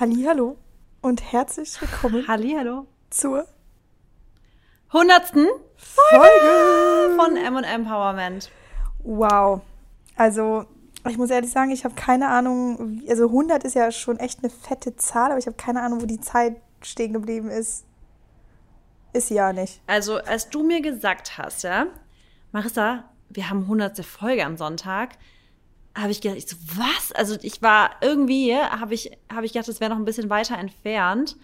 Hallo und herzlich willkommen Hallihallo. zur hundertsten Folge von M&M Empowerment. Wow. Also, ich muss ehrlich sagen, ich habe keine Ahnung, also 100 ist ja schon echt eine fette Zahl, aber ich habe keine Ahnung, wo die Zeit stehen geblieben ist. Ist sie ja nicht. Also, als du mir gesagt hast, ja, Marissa, wir haben hundertste Folge am Sonntag, habe ich gedacht, ich so, was? Also, ich war irgendwie, habe ich, habe ich gedacht, das wäre noch ein bisschen weiter entfernt.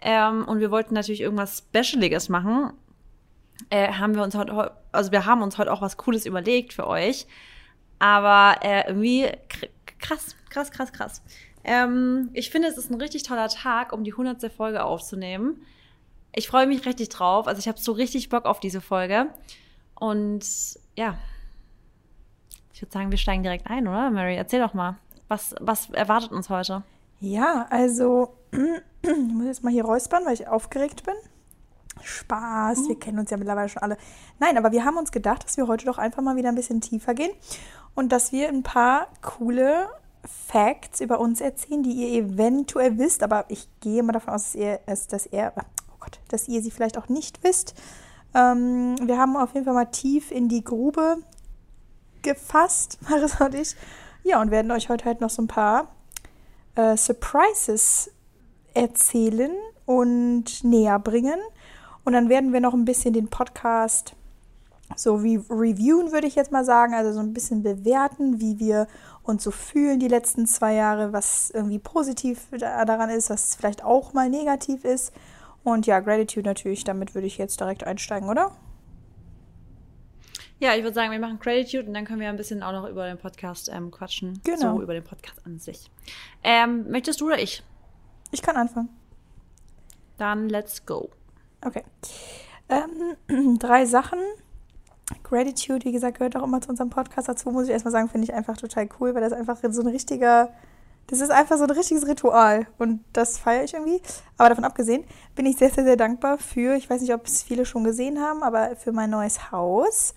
Ähm, und wir wollten natürlich irgendwas Specialiges machen. Äh, haben wir uns heute, heu- also wir haben uns heute auch was Cooles überlegt für euch. Aber äh, irgendwie kr- krass, krass, krass, krass. Ähm, ich finde, es ist ein richtig toller Tag, um die hundertste Folge aufzunehmen. Ich freue mich richtig drauf. Also ich habe so richtig Bock auf diese Folge. Und ja, ich würde sagen, wir steigen direkt ein, oder? Mary, erzähl doch mal. Was, was erwartet uns heute? Ja, also, ich muss jetzt mal hier räuspern, weil ich aufgeregt bin. Spaß, wir kennen uns ja mittlerweile schon alle. Nein, aber wir haben uns gedacht, dass wir heute doch einfach mal wieder ein bisschen tiefer gehen und dass wir ein paar coole Facts über uns erzählen, die ihr eventuell wisst, aber ich gehe mal davon aus, dass ihr, dass ihr, oh Gott, dass ihr sie vielleicht auch nicht wisst. Ähm, wir haben auf jeden Fall mal tief in die Grube gefasst, Marissa und ich. Ja, und werden euch heute halt noch so ein paar äh, Surprises erzählen und näher bringen. Und dann werden wir noch ein bisschen den Podcast so re reviewen, würde ich jetzt mal sagen. Also so ein bisschen bewerten, wie wir uns so fühlen die letzten zwei Jahre, was irgendwie positiv da- daran ist, was vielleicht auch mal negativ ist. Und ja, Gratitude natürlich, damit würde ich jetzt direkt einsteigen, oder? Ja, ich würde sagen, wir machen Gratitude und dann können wir ein bisschen auch noch über den Podcast ähm, quatschen. Genau. So, über den Podcast an sich. Ähm, möchtest du oder ich? Ich kann anfangen. Dann let's go. Okay. Ähm, drei Sachen. Gratitude, wie gesagt, gehört auch immer zu unserem Podcast dazu, muss ich erstmal sagen, finde ich einfach total cool, weil das einfach so ein richtiger, das ist einfach so ein richtiges Ritual und das feiere ich irgendwie. Aber davon abgesehen bin ich sehr, sehr, sehr dankbar für, ich weiß nicht, ob es viele schon gesehen haben, aber für mein neues Haus.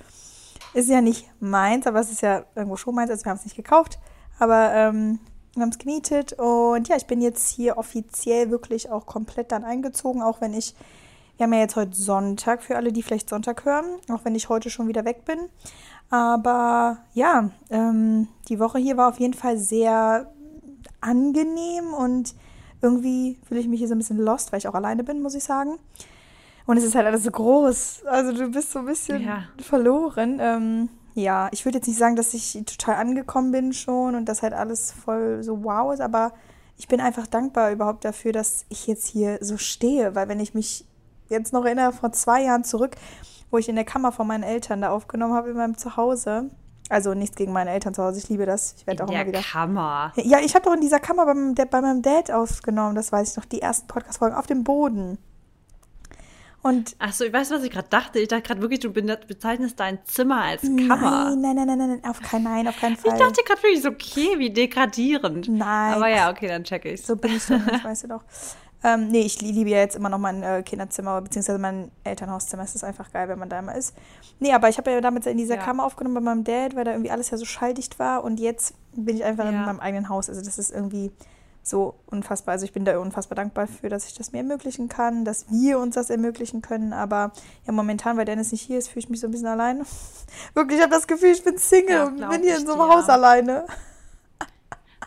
Ist ja nicht meins, aber es ist ja irgendwo schon meins, also wir haben es nicht gekauft, aber ähm, wir haben es gemietet und ja, ich bin jetzt hier offiziell wirklich auch komplett dann eingezogen, auch wenn ich wir haben ja jetzt heute Sonntag für alle, die vielleicht Sonntag hören, auch wenn ich heute schon wieder weg bin. Aber ja, ähm, die Woche hier war auf jeden Fall sehr angenehm und irgendwie fühle ich mich hier so ein bisschen lost, weil ich auch alleine bin, muss ich sagen. Und es ist halt alles so groß. Also du bist so ein bisschen Ja. verloren. Ähm, ja, ich würde jetzt nicht sagen, dass ich total angekommen bin schon und dass halt alles voll so wow ist, aber ich bin einfach dankbar überhaupt dafür, dass ich jetzt hier so stehe, weil wenn ich mich jetzt noch erinnere, vor zwei Jahren zurück, wo ich in der Kammer von meinen Eltern da aufgenommen habe in meinem Zuhause. Also nichts gegen meine Eltern zu Hause, ich liebe das. Ich werde auch immer wieder. Kammer. Ja, ich habe doch in dieser Kammer bei meinem, Dad- bei meinem Dad aufgenommen, das weiß ich noch, die ersten Podcast-Folgen auf dem Boden. Und Achso, ich weiß, was ich gerade dachte. Ich dachte gerade wirklich, du bezeichnest dein Zimmer als Kammer. nein, nein, nein, nein, nein, auf keinen, nein, auf keinen Fall. Ich dachte gerade wirklich so, okay, wie degradierend. Nein. Aber ja, okay, dann check ich's. So bin ich doch nicht, weißt du doch. Ähm, nee, ich liebe ja jetzt immer noch mein äh, Kinderzimmer, beziehungsweise mein Elternhauszimmer. Es ist einfach geil, wenn man da immer ist. Nee, aber ich habe ja damals in dieser Ja. Kammer aufgenommen bei meinem Dad, weil da irgendwie alles ja so schalldicht war. Und jetzt bin ich einfach in Ja. meinem eigenen Haus. Also das ist irgendwie so unfassbar. Also ich bin da unfassbar dankbar für, dass ich das mir ermöglichen kann, dass wir uns das ermöglichen können. Aber ja, momentan, weil Dennis nicht hier ist, fühle ich mich so ein bisschen alleine. Wirklich, ich habe das Gefühl, ich bin Single Ja, und bin hier in so einem dir. Haus alleine.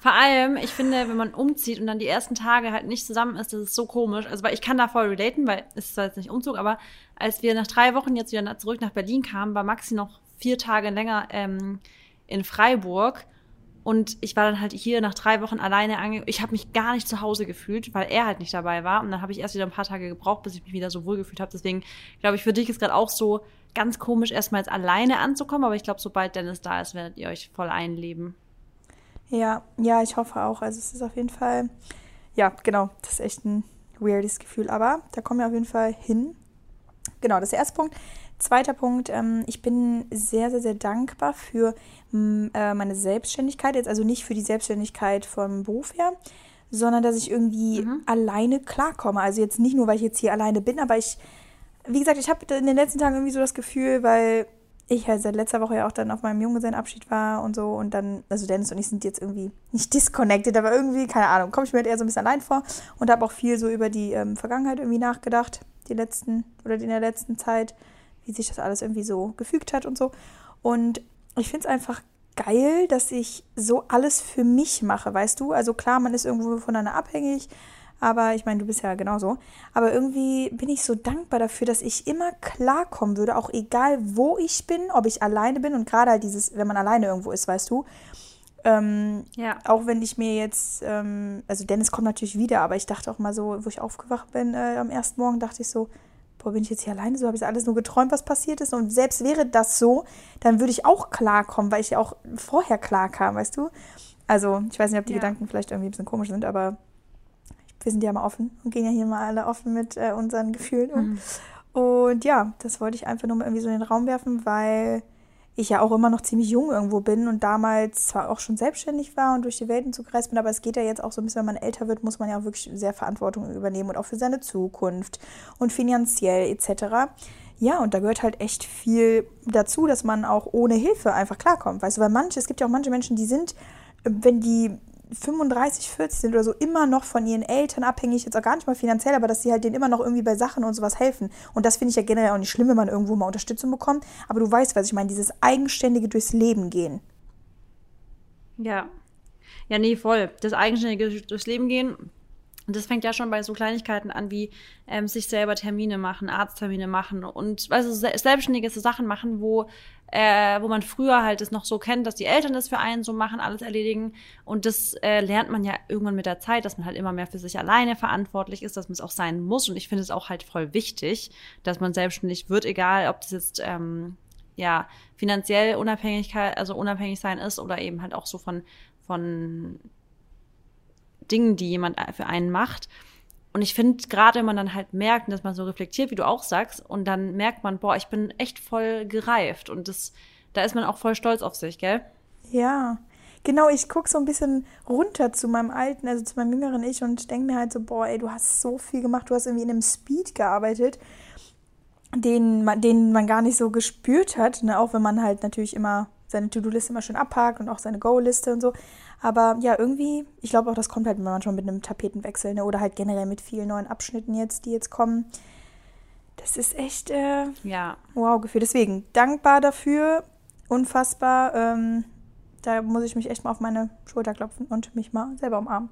Vor allem, ich finde, wenn man umzieht und dann die ersten Tage halt nicht zusammen ist, das ist so komisch. Also, weil ich kann da voll relaten, weil es ist zwar jetzt nicht Umzug, aber als wir nach drei Wochen jetzt wieder zurück nach Berlin kamen, war Maxi noch vier Tage länger ähm, in Freiburg. Und ich war dann halt hier nach drei Wochen alleine ange... Ich habe mich gar nicht zu Hause gefühlt, weil er halt nicht dabei war. Und dann habe ich erst wieder ein paar Tage gebraucht, bis ich mich wieder so wohl gefühlt habe. Deswegen glaube ich, für dich ist gerade auch so ganz komisch, erstmal jetzt alleine anzukommen. Aber ich glaube, sobald Dennis da ist, werdet ihr euch voll einleben. Ja, ja, ich hoffe auch. Also es ist auf jeden Fall, ja, genau, das ist echt ein weirdes Gefühl. Aber da kommen wir auf jeden Fall hin. Genau, das ist der erste Punkt. Zweiter Punkt, ähm, ich bin sehr, sehr, sehr dankbar für äh, meine Selbstständigkeit. Jetzt also nicht für die Selbstständigkeit vom Beruf her, sondern dass ich irgendwie alleine klarkomme. Also jetzt nicht nur, weil ich jetzt hier alleine bin, aber ich, wie gesagt, ich habe in den letzten Tagen irgendwie so das Gefühl, weil ich halt seit letzter Woche ja auch dann auf meinem Junggesellenabschied war und so und dann, also Dennis und ich sind jetzt irgendwie nicht disconnected, aber irgendwie, keine Ahnung, komme ich mir halt eher so ein bisschen allein vor und habe auch viel so über die ähm, Vergangenheit irgendwie nachgedacht, die letzten oder in der letzten Zeit, wie sich das alles irgendwie so gefügt hat und so. Und ich finde es einfach geil, dass ich so alles für mich mache, weißt du? Also klar, man ist irgendwo voneinander abhängig, aber ich meine, du bist ja genauso. Aber irgendwie bin ich so dankbar dafür, dass ich immer klarkommen würde, auch egal wo ich bin, ob ich alleine bin und gerade halt dieses, wenn man alleine irgendwo ist, weißt du. Ähm, ja. Auch wenn ich mir jetzt, ähm, also Dennis kommt natürlich wieder, aber ich dachte auch mal so, wo ich aufgewacht bin äh, am ersten Morgen, dachte ich so, boah, bin ich jetzt hier alleine? So habe ich alles nur geträumt, was passiert ist. Und selbst wäre das so, dann würde ich auch klarkommen, weil ich ja auch vorher klar kam, weißt du? Also, ich weiß nicht, ob die ja. Gedanken vielleicht irgendwie ein bisschen komisch sind, aber wir sind ja mal offen und gehen ja hier mal alle offen mit äh, unseren Gefühlen um. Mhm. Und ja, das wollte ich einfach nur mal irgendwie so in den Raum werfen, weil ich ja auch immer noch ziemlich jung irgendwo bin und damals zwar auch schon selbstständig war und durch die Welten zugereist bin, aber es geht ja jetzt auch so ein bisschen, wenn man älter wird, muss man ja auch wirklich sehr Verantwortung übernehmen und auch für seine Zukunft und finanziell etc. Ja, und da gehört halt echt viel dazu, dass man auch ohne Hilfe einfach klarkommt. Weißt du, weil manche, es gibt ja auch manche Menschen, die sind, wenn die 35, 40 sind oder so, immer noch von ihren Eltern abhängig, jetzt auch gar nicht mal finanziell, aber dass sie halt denen immer noch irgendwie bei Sachen und sowas helfen. Und das finde ich ja generell auch nicht schlimm, wenn man irgendwo mal Unterstützung bekommt. Aber du weißt, was ich meine, dieses eigenständige durchs Leben gehen. Ja. Ja, nee, voll. Das eigenständige durchs Leben gehen und das fängt ja schon bei so Kleinigkeiten an, wie ähm, sich selber Termine machen, Arzttermine machen und also selbstständige so Sachen machen, wo, äh, wo man früher halt es noch so kennt, dass die Eltern das für einen so machen, alles erledigen. Und das äh, lernt man ja irgendwann mit der Zeit, dass man halt immer mehr für sich alleine verantwortlich ist, dass man es auch sein muss. Und ich finde es auch halt voll wichtig, dass man selbstständig wird, egal ob das jetzt ähm, ja finanziell Unabhängigkeit, also unabhängig sein ist oder eben halt auch so von von Dingen, die jemand für einen macht. Und ich finde, gerade wenn man dann halt merkt, dass man so reflektiert, wie du auch sagst, und dann merkt man, boah, ich bin echt voll gereift. Und das, da ist man auch voll stolz auf sich, gell? Ja. Genau, ich gucke so ein bisschen runter zu meinem alten, also zu meinem jüngeren Ich und denke mir halt so, boah, ey, du hast so viel gemacht, du hast irgendwie in einem Speed gearbeitet, den man, den man gar nicht so gespürt hat, ne? auch wenn man halt natürlich immer seine To-Do-Liste immer schön abhakt und auch seine Go-Liste und so. Aber ja, irgendwie, ich glaube auch, das kommt halt manchmal mit einem Tapetenwechsel ne? oder halt generell mit vielen neuen Abschnitten jetzt, die jetzt kommen. Das ist echt, äh, ja. wow, Gefühl. Deswegen dankbar dafür, unfassbar. Ähm, da muss ich mich echt mal auf meine Schulter klopfen und mich mal selber umarmen.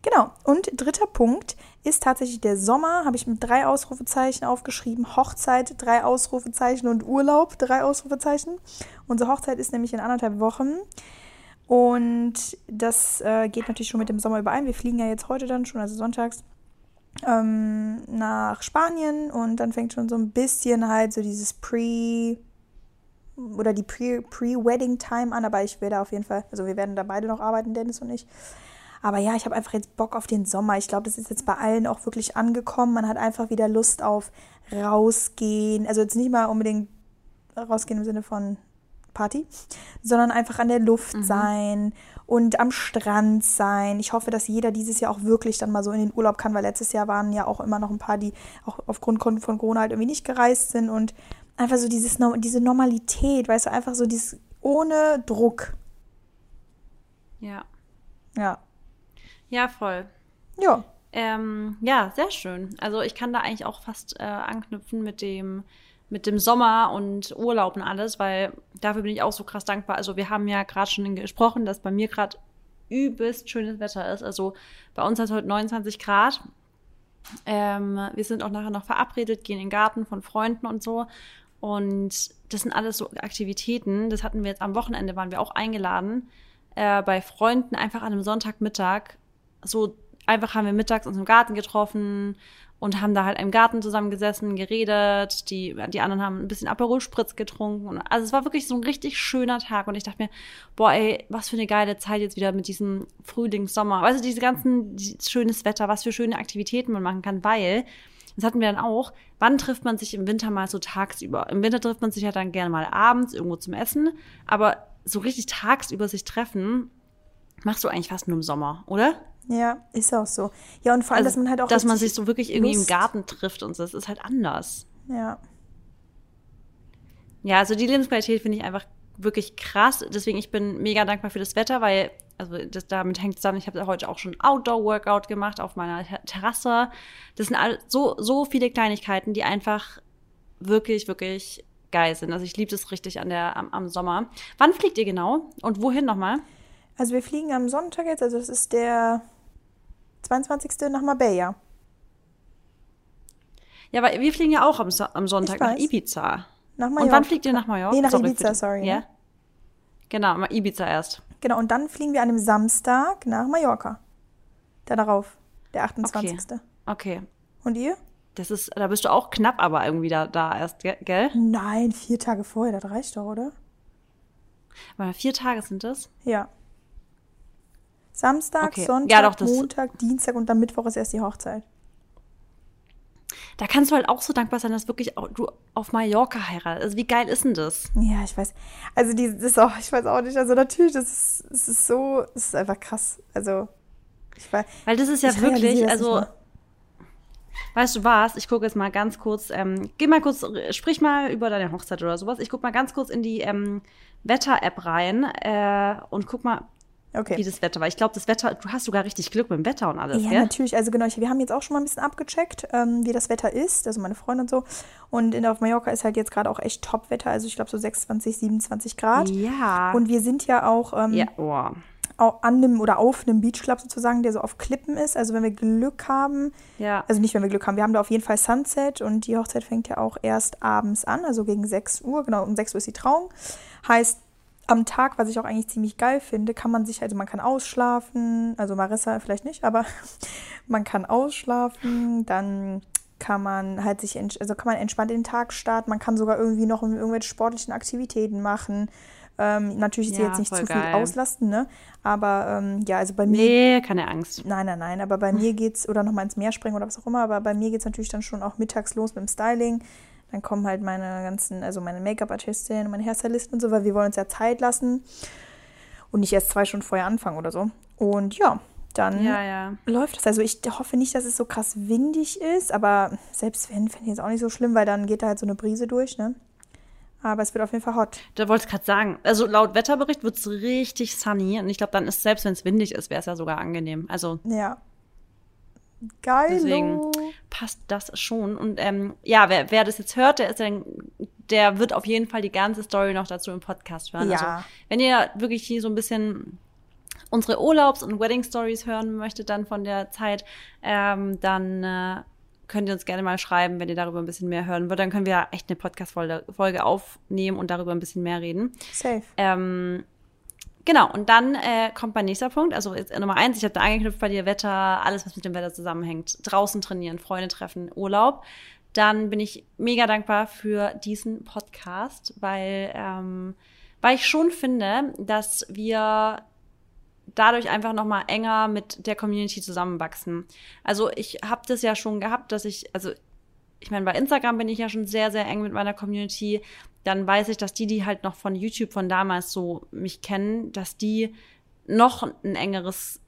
Genau. Und dritter Punkt ist tatsächlich der Sommer. Habe ich mit drei Ausrufezeichen aufgeschrieben. Hochzeit, drei Ausrufezeichen und Urlaub, drei Ausrufezeichen. Unsere Hochzeit ist nämlich in anderthalb Wochen. Und das äh, geht natürlich schon mit dem Sommer überein. Wir fliegen ja jetzt heute dann schon, also sonntags, ähm, nach Spanien und dann fängt schon so ein bisschen halt so dieses Pre- oder die Pre-Wedding-Time an, aber ich werde auf jeden Fall, also wir werden da beide noch arbeiten, Dennis und ich. Aber ja, ich habe einfach jetzt Bock auf den Sommer. Ich glaube, das ist jetzt bei allen auch wirklich angekommen. Man hat einfach wieder Lust auf rausgehen. Also jetzt nicht mal unbedingt rausgehen im Sinne von Party, sondern einfach an der Luft mhm. sein und am Strand sein. Ich hoffe, dass jeder dieses Jahr auch wirklich dann mal so in den Urlaub kann, weil letztes Jahr waren ja auch immer noch ein paar, die auch aufgrund von Corona halt irgendwie nicht gereist sind und einfach so dieses, diese Normalität, weißt du, einfach so dieses ohne Druck. Ja. Ja. Ja, voll. Ja. Ähm, ja, sehr schön. Also ich kann da eigentlich auch fast äh, anknüpfen mit dem mit dem Sommer und Urlaub und alles, weil dafür bin ich auch so krass dankbar. Also wir haben ja gerade schon gesprochen, dass bei mir gerade übelst schönes Wetter ist. Also bei uns hat es heute 29 Grad. Ähm, wir sind auch nachher noch verabredet, gehen in den Garten von Freunden und so. Und das sind alles so Aktivitäten. Das hatten wir jetzt am Wochenende, waren wir auch eingeladen äh, bei Freunden, einfach an einem Sonntagmittag. So einfach haben wir mittags uns im Garten getroffen und haben da halt im Garten zusammengesessen, geredet. Die, die anderen haben ein bisschen Aperol Spritz getrunken. Also es war wirklich so ein richtig schöner Tag. Und ich dachte mir, boah, ey, was für eine geile Zeit jetzt wieder mit diesem Frühlingssommer. Weißt du, diese ganzen, schönes Wetter, was für schöne Aktivitäten man machen kann, weil, das hatten wir dann auch, wann trifft man sich im Winter mal so tagsüber? Im Winter trifft man sich ja dann gerne mal abends irgendwo zum Essen. Aber so richtig tagsüber sich treffen, machst du eigentlich fast nur im Sommer, oder? Ja, ist auch so. Ja, und vor allem, also, dass man halt auch. Dass man sich so wirklich irgendwie Lust. im Garten trifft und so. Das ist halt anders. Ja. Ja, also die Lebensqualität finde ich einfach wirklich krass. Deswegen, ich bin mega dankbar für das Wetter, weil, also das, damit hängt zusammen, ich habe heute auch schon Outdoor-Workout gemacht auf meiner Terrasse. Das sind all, so, so viele Kleinigkeiten, die einfach wirklich, wirklich geil sind. Also ich liebe das richtig an der, am, am Sommer. Wann fliegt ihr genau? Und wohin nochmal? Also wir fliegen am Sonntag jetzt, also das ist der 22. nach Marbella. Ja, aber wir fliegen ja auch am, so am Sonntag nach Ibiza. Nach Mallorca. Und wann fliegt ihr nach Mallorca? Nee, nach sorry, Ibiza, sorry. Ja. Genau, mal Ibiza erst. Genau, und dann fliegen wir an einem Samstag nach Mallorca. Da darauf, der 28. Okay. okay. Und ihr? Das ist, da bist du auch knapp aber irgendwie da, da erst, gell? Nein, vier Tage vorher, das reicht doch, oder? Aber vier Tage sind das? Ja. Samstag, Okay. Sonntag, Ja, doch, das- Montag, Dienstag und dann Mittwoch ist erst die Hochzeit. Da kannst du halt auch so dankbar sein, dass wirklich auch du auf Mallorca heiratest. Also wie geil ist denn das? Ja, ich weiß. Also die, das ist auch, ich weiß auch nicht. Also natürlich, das ist, es ist so, es ist einfach krass. Also ich weiß. Weil das ist ja ich wirklich, das also. Weißt du was? Ich gucke jetzt mal ganz kurz, ähm, geh mal kurz, äh, sprich mal über deine Hochzeit oder sowas. Ich guck mal ganz kurz in die ähm, Wetter-App rein äh, und guck mal, wie Okay. das Wetter war. Ich glaube, das Wetter, du hast sogar richtig Glück mit dem Wetter und alles, Ja, gell? natürlich. Also genau, wir haben jetzt auch schon mal ein bisschen abgecheckt, ähm, wie das Wetter ist. Also meine Freundin und so. Und in, auf Mallorca ist halt jetzt gerade auch echt Top-Wetter. Also ich glaube so 26, 27 Grad. Ja. Und wir sind ja auch ähm, ja, oh. an einem oder auf einem Beachclub sozusagen, der so auf Klippen ist. Also wenn wir Glück haben, Ja. also nicht wenn wir Glück haben, wir haben da auf jeden Fall Sunset und die Hochzeit fängt ja auch erst abends an, also gegen 6 Uhr, genau, um 6 Uhr ist die Trauung. Heißt, am Tag, was ich auch eigentlich ziemlich geil finde, kann man sich, also man kann ausschlafen, also Marissa vielleicht nicht, aber man kann ausschlafen, dann kann man halt sich, also kann man entspannt in den Tag starten, man kann sogar irgendwie noch irgendwelche sportlichen Aktivitäten machen. Ähm, natürlich ist Ja, jetzt nicht zu viel geil. auslasten, ne? Aber ähm, ja, also bei mir Nee, keine Angst. Nein, nein, nein, aber bei mir geht's, oder nochmal ins Meer springen oder was auch immer, aber bei mir geht's natürlich dann schon auch mittags los mit dem Styling. Dann kommen halt meine ganzen, also meine Make-up-Artistin und meine Hairstylistin und so, weil wir wollen uns ja Zeit lassen und nicht erst zwei Stunden vorher anfangen oder so. Und ja, dann Ja, ja. läuft das. Also ich hoffe nicht, dass es so krass windig ist, aber selbst wenn, finde ich jetzt auch nicht so schlimm, weil dann geht da halt so eine Brise durch, ne? Aber es wird auf jeden Fall hot. Da wollte ich gerade sagen. Also laut Wetterbericht wird es richtig sunny. Und ich glaube, dann ist, selbst wenn es windig ist, wäre es ja sogar angenehm. Also Ja. Geil. Deswegen passt das schon. Und ähm, ja, wer, wer das jetzt hört, der ist dann, der wird auf jeden Fall die ganze Story noch dazu im Podcast hören. Ja. Also, wenn ihr wirklich hier so ein bisschen unsere Urlaubs- und Wedding-Stories hören möchtet, dann von der Zeit, ähm, dann äh, könnt ihr uns gerne mal schreiben, wenn ihr darüber ein bisschen mehr hören wollt. Dann können wir echt eine Podcast-Folge Folge aufnehmen und darüber ein bisschen mehr reden. Safe. Ähm, genau, und dann äh, kommt mein nächster Punkt. Also jetzt Nummer eins, ich habe da angeknüpft bei dir Wetter, alles, was mit dem Wetter zusammenhängt. Draußen trainieren, Freunde treffen, Urlaub. Dann bin ich mega dankbar für diesen Podcast, weil, ähm, weil ich schon finde, dass wir dadurch einfach noch mal enger mit der Community zusammenwachsen. Also ich habe das ja schon gehabt, dass ich, also ich meine, bei Instagram bin ich ja schon sehr, sehr eng mit meiner Community. Dann weiß ich, dass die, die halt noch von YouTube von damals so mich kennen, dass die noch ein engeres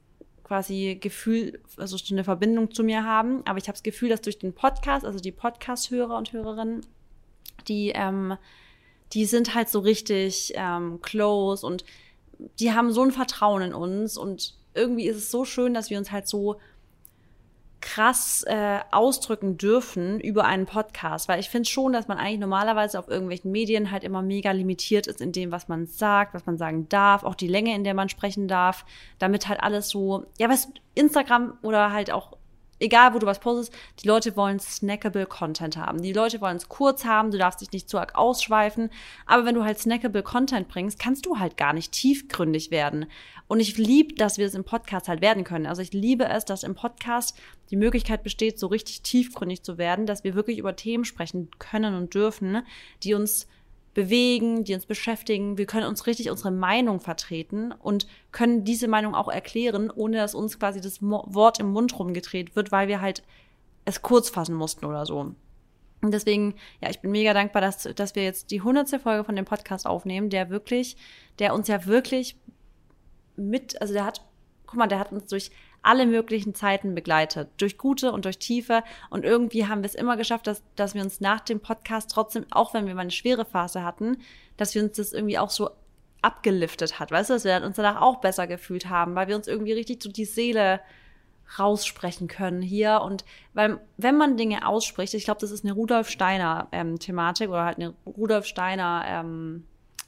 quasi Gefühl, also so eine Verbindung zu mir haben. Aber ich habe das Gefühl, dass durch den Podcast, also die Podcast-Hörer und Hörerinnen, die, ähm, die sind halt so richtig ähm, close und die haben so ein Vertrauen in uns und irgendwie ist es so schön, dass wir uns halt so krass äh, ausdrücken dürfen über einen Podcast, weil ich finde schon, dass man eigentlich normalerweise auf irgendwelchen Medien halt immer mega limitiert ist in dem, was man sagt, was man sagen darf, auch die Länge, in der man sprechen darf, damit halt alles so, ja, was Instagram oder halt auch egal wo du was postest, die Leute wollen snackable Content haben. Die Leute wollen es kurz haben, du darfst dich nicht zu arg ausschweifen, aber wenn du halt snackable Content bringst, kannst du halt gar nicht tiefgründig werden. Und ich liebe, dass wir es im Podcast halt werden können. Also ich liebe es, dass im Podcast die Möglichkeit besteht, so richtig tiefgründig zu werden, dass wir wirklich über Themen sprechen können und dürfen, die uns bewegen, die uns beschäftigen. Wir können uns richtig unsere Meinung vertreten und können diese Meinung auch erklären, ohne dass uns quasi das Wort im Mund rumgedreht wird, weil wir halt es kurz fassen mussten oder so. Und deswegen, ja, ich bin mega dankbar, dass, dass wir jetzt die hundertste Folge von dem Podcast aufnehmen, der wirklich, der uns ja wirklich mit, also der hat, guck mal, der hat uns durch alle möglichen Zeiten begleitet, durch gute und durch tiefe. Und irgendwie haben wir es immer geschafft, dass, dass wir uns nach dem Podcast trotzdem, auch wenn wir mal eine schwere Phase hatten, dass wir uns das irgendwie auch so abgeliftet hat, weißt du, dass wir uns danach auch besser gefühlt haben, weil wir uns irgendwie richtig so die Seele raussprechen können hier. Und weil, wenn man Dinge ausspricht, ich glaube, das ist eine Rudolf Steiner ähm, Thematik oder halt eine Rudolf Steiner ähm,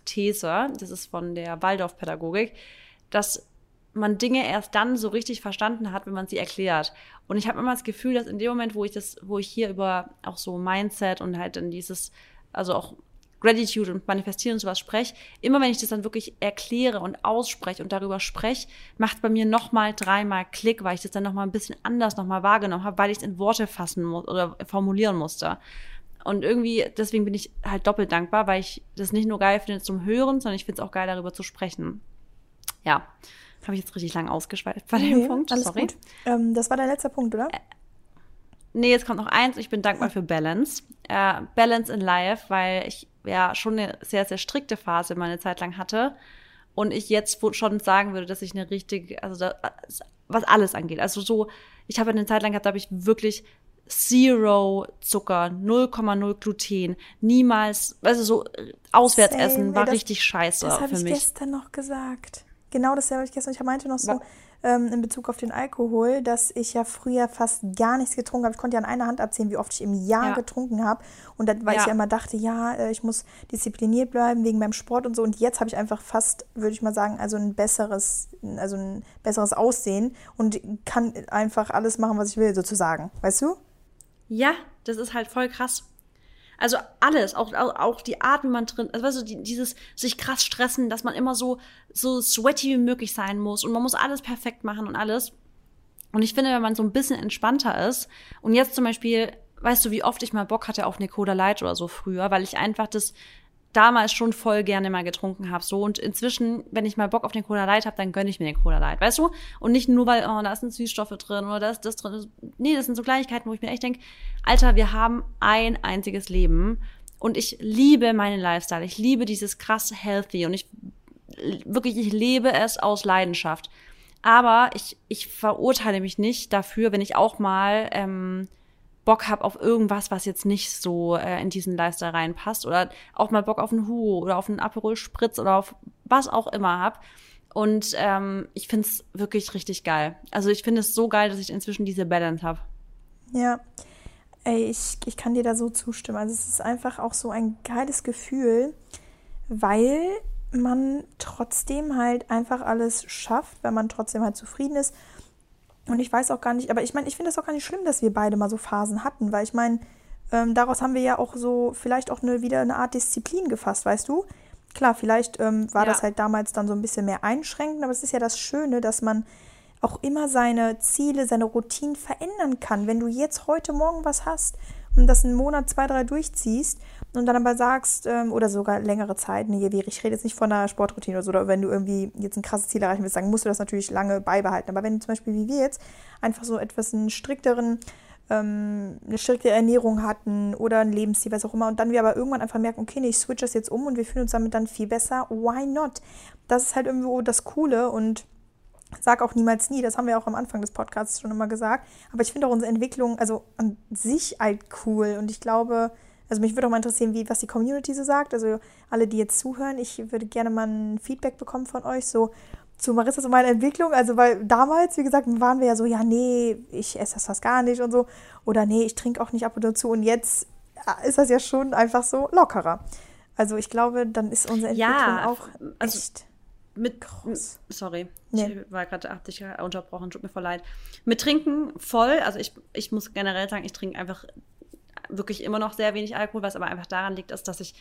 These, das ist von der Waldorf-Pädagogik, dass man Dinge erst dann so richtig verstanden hat, wenn man sie erklärt. Und ich habe immer das Gefühl, dass in dem Moment, wo ich das, wo ich hier über auch so Mindset und halt dann dieses, also auch Gratitude und Manifestieren und sowas spreche, immer wenn ich das dann wirklich erkläre und ausspreche und darüber spreche, macht bei mir nochmal dreimal Klick, weil ich das dann nochmal ein bisschen anders nochmal wahrgenommen habe, weil ich es in Worte fassen muss oder formulieren musste. Und irgendwie, deswegen bin ich halt doppelt dankbar, weil ich das nicht nur geil finde zum Hören, sondern ich finde es auch geil, darüber zu sprechen. Ja. Habe ich jetzt richtig lang ausgeschweift bei dem Nee, Punkt. Sorry. Ähm, das war dein letzter Punkt, oder? Nee, jetzt kommt noch eins. Ich bin dankbar für Balance. Äh, Balance in Life, weil ich ja schon eine sehr, sehr strikte Phase meine Zeit lang hatte. Und ich jetzt schon sagen würde, dass ich eine richtig, also da, was alles angeht. Also so, ich habe eine Zeit lang gehabt, da habe ich wirklich Zero Zucker, 0,0 Gluten, niemals, also so äh, Auswärtsessen Same, war ey, das- richtig scheiße Das habe für ich mich. gestern noch gesagt. Genau das habe ich gestern. Ich meinte noch so ähm, in Bezug auf den Alkohol, dass ich ja früher fast gar nichts getrunken habe. Ich konnte ja an einer Hand abzählen, wie oft ich im Jahr Ja. getrunken habe. Und dann, weil ich Ja. ja immer dachte, ja, äh, ich muss diszipliniert bleiben wegen meinem Sport und so. Und jetzt habe ich einfach fast, würde ich mal sagen, also ein besseres, also ein besseres Aussehen und kann einfach alles machen, was ich will, sozusagen. Weißt du? Ja, das ist halt voll krass. Also alles, auch, auch, auch die Art, wie man drin, also weißt du, die, dieses sich krass stressen, dass man immer so, so sweaty wie möglich sein muss und man muss alles perfekt machen und alles. Und ich finde, wenn man so ein bisschen entspannter ist und jetzt zum Beispiel, weißt du, wie oft ich mal Bock hatte auf eine Cola Light oder so früher, weil ich einfach das damals schon voll gerne mal getrunken habe. So und inzwischen, wenn ich mal Bock auf eine Cola Light habe, dann gönne ich mir eine Cola Light, weißt du? Und nicht nur, weil, oh, da sind Süßstoffe drin oder da ist das drin. Nee, das sind so Kleinigkeiten, wo ich mir echt denke, Alter, wir haben ein einziges Leben und ich liebe meinen Lifestyle. Ich liebe dieses krass healthy und ich wirklich, ich lebe es aus Leidenschaft. Aber ich, ich verurteile mich nicht dafür, wenn ich auch mal ähm, Bock habe auf irgendwas, was jetzt nicht so äh, in diesen Lifestyle reinpasst oder auch mal Bock auf einen Hugo oder auf einen Aperol Spritz oder auf was auch immer hab. Und ähm, ich find's wirklich richtig geil. Also ich finde es so geil, dass ich inzwischen diese Balance habe. Ja, ey, ich, ich kann dir da so zustimmen. Also es ist einfach auch so ein geiles Gefühl, weil man trotzdem halt einfach alles schafft, wenn man trotzdem halt zufrieden ist. Und ich weiß auch gar nicht, aber ich meine, ich finde es auch gar nicht schlimm, dass wir beide mal so Phasen hatten, weil ich meine, ähm, daraus haben wir ja auch so vielleicht auch eine, wieder eine Art Disziplin gefasst, weißt du? Klar, vielleicht ähm, war Ja. das halt damals dann so ein bisschen mehr einschränkend, aber es ist ja das Schöne, dass man auch immer seine Ziele, seine Routinen verändern kann. Wenn du jetzt heute Morgen was hast und das einen Monat, zwei, drei durchziehst und dann aber sagst, ähm, oder sogar längere Zeit, nee, ich rede jetzt nicht von einer Sportroutine oder so, oder wenn du irgendwie jetzt ein krasses Ziel erreichen willst, dann musst du das natürlich lange beibehalten. Aber wenn du zum Beispiel wie wir jetzt einfach so etwas einen strikteren ähm, eine strikte Ernährung hatten oder ein Lebensstil, was auch immer, und dann wir aber irgendwann einfach merken, okay, nee, ich switch das jetzt um und wir fühlen uns damit dann viel besser, why not? Das ist halt irgendwo das Coole und sag auch niemals nie, das haben wir auch am Anfang des Podcasts schon immer gesagt, aber ich finde auch unsere Entwicklung, also an sich halt cool und ich glaube, also mich würde auch mal interessieren, wie, was die Community so sagt, also alle, die jetzt zuhören, ich würde gerne mal ein Feedback bekommen von euch, so zu Marissa so meine Entwicklung, also weil damals, wie gesagt, waren wir ja so, ja, nee, ich esse das fast gar nicht und so, oder nee, ich trinke auch nicht ab und zu und jetzt ist das ja schon einfach so lockerer. Also ich glaube, dann ist unsere Entwicklung Ja, auch also- echt Mit, Groß. sorry, Nee. ich war gerade, hab dich unterbrochen, tut mir voll leid. Mit Trinken voll, also ich, ich muss generell sagen, ich trinke einfach wirklich immer noch sehr wenig Alkohol, was aber einfach daran liegt, ist, dass ich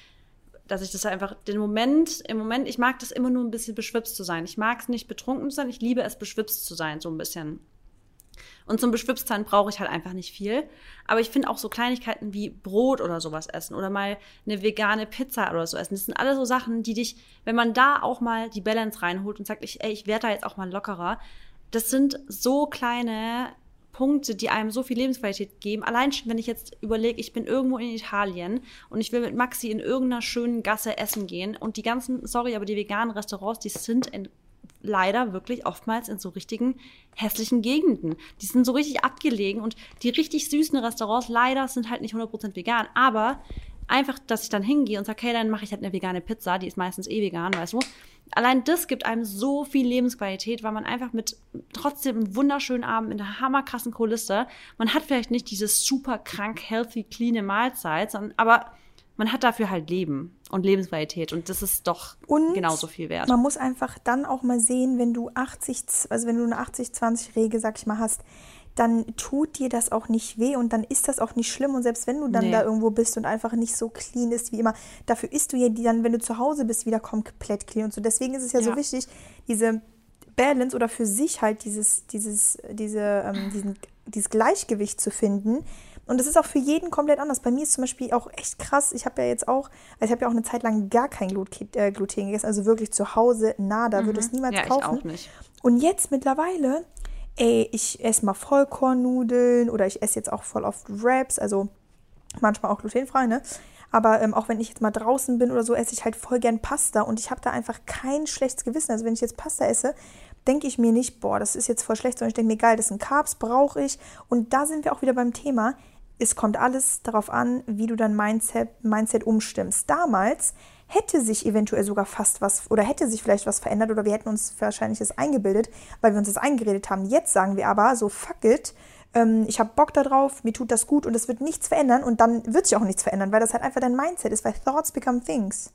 dass ich das einfach den Moment, im Moment, ich mag das immer nur ein bisschen beschwipst zu sein. Ich mag es nicht betrunken zu sein, ich liebe es beschwipst zu sein, so ein bisschen. Und zum Beschwipstsein brauche ich halt einfach nicht viel. Aber ich finde auch so Kleinigkeiten wie Brot oder sowas essen oder mal eine vegane Pizza oder so essen. Das sind alle so Sachen, die dich, wenn man da auch mal die Balance reinholt und sagt, ich, ey, ich werde da jetzt auch mal lockerer. Das sind so kleine Punkte, die einem so viel Lebensqualität geben. Allein schon, wenn ich jetzt überlege, ich bin irgendwo in Italien und ich will mit Maxi in irgendeiner schönen Gasse essen gehen und die ganzen, sorry, aber die veganen Restaurants, die sind in leider wirklich oftmals in so richtigen hässlichen Gegenden. Die sind so richtig abgelegen und die richtig süßen Restaurants leider sind halt nicht 100% vegan. Aber einfach, dass ich dann hingehe und sage, okay, dann mache ich halt eine vegane Pizza, die ist meistens eh vegan, weißt du. Allein das gibt einem so viel Lebensqualität, weil man einfach mit trotzdem einem wunderschönen Abend in der hammerkrassen Kulisse, man hat vielleicht nicht diese super krank, healthy, clean Mahlzeit, sondern, aber man hat dafür halt Leben und Lebensqualität und das ist doch und genauso viel wert. Man muss einfach dann auch mal sehen, wenn du 80, also wenn du eine 80-20-Regel, sag ich mal, hast, dann tut dir das auch nicht weh und dann ist das auch nicht schlimm. Und selbst wenn du dann nee. da irgendwo bist und einfach nicht so clean ist wie immer, dafür isst du ja die dann, wenn du zu Hause bist, wieder komplett clean und so. Deswegen ist es ja, ja. so wichtig, diese Balance oder für sich halt dieses, dieses, diese, ähm, diesen, dieses Gleichgewicht zu finden. Und das ist auch für jeden komplett anders. Bei mir ist zum Beispiel auch echt krass. Ich habe ja jetzt auch, also ich habe ja auch eine Zeit lang gar kein Gluten, äh, Gluten gegessen, also wirklich zu Hause, nada, mhm. würde es niemals ja, kaufen. Ich auch nicht. Und jetzt mittlerweile ey, ich esse mal Vollkornnudeln oder ich esse jetzt auch voll oft Wraps, also manchmal auch glutenfrei, ne? Aber ähm, auch wenn ich jetzt mal draußen bin oder so, esse ich halt voll gern Pasta und ich habe da einfach kein schlechtes Gewissen. Also wenn ich jetzt Pasta esse, denke ich mir nicht, boah, das ist jetzt voll schlecht, sondern ich denke mir, geil, das sind Carbs, brauche ich. Und da sind wir auch wieder beim Thema. Es kommt alles darauf an, wie du dein Mindset, Mindset umstimmst. Damals hätte sich eventuell sogar fast was oder hätte sich vielleicht was verändert oder wir hätten uns wahrscheinlich das eingebildet, weil wir uns das eingeredet haben. Jetzt sagen wir aber so, fuck it, ähm, ich habe Bock darauf, mir tut das gut und es wird nichts verändern und dann wird sich auch nichts verändern, weil das halt einfach dein Mindset ist, weil Thoughts become things.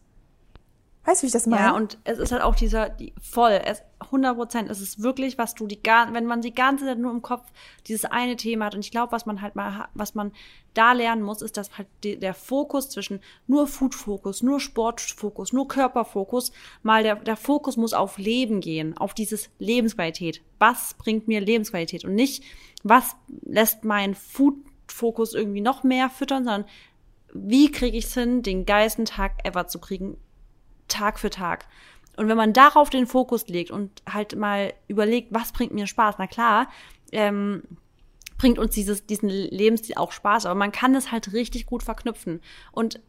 Weißt du, wie ich das meine? Ja, und es ist halt auch dieser, die, voll, es, 100 Prozent, es ist wirklich, was du die, wenn man die ganze Zeit nur im Kopf dieses eine Thema hat und ich glaube, was man halt mal, was man da lernen muss, ist, dass halt die, der Fokus zwischen nur Food-Fokus, nur Sport-Fokus, nur Körperfokus, mal der, der Fokus muss auf Leben gehen, auf dieses Lebensqualität. Was bringt mir Lebensqualität und nicht, was lässt mein Food-Fokus irgendwie noch mehr füttern, sondern wie kriege ich es hin, den geilsten Tag ever zu kriegen, Tag für Tag. Und wenn man darauf den Fokus legt und halt mal überlegt, was bringt mir Spaß, na klar, ähm, bringt uns dieses, diesen Lebensstil auch Spaß, aber man kann es halt richtig gut verknüpfen. Und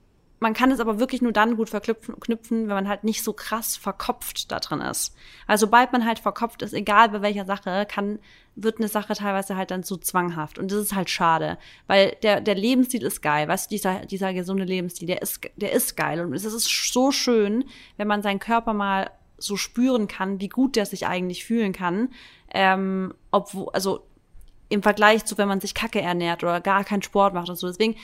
man kann es aber wirklich nur dann gut verknüpfen, knüpfen, wenn man halt nicht so krass verkopft da drin ist. Weil sobald man halt verkopft ist, egal bei welcher Sache, kann, wird eine Sache teilweise halt dann zu zwanghaft. Und das ist halt schade. Weil der, der Lebensstil ist geil. Weißt du, dieser, dieser gesunde Lebensstil, der ist, der ist geil. Und es ist so schön, wenn man seinen Körper mal so spüren kann, wie gut der sich eigentlich fühlen kann. Ähm, obwohl, also im Vergleich zu, wenn man sich kacke ernährt oder gar keinen Sport macht und so. Deswegen,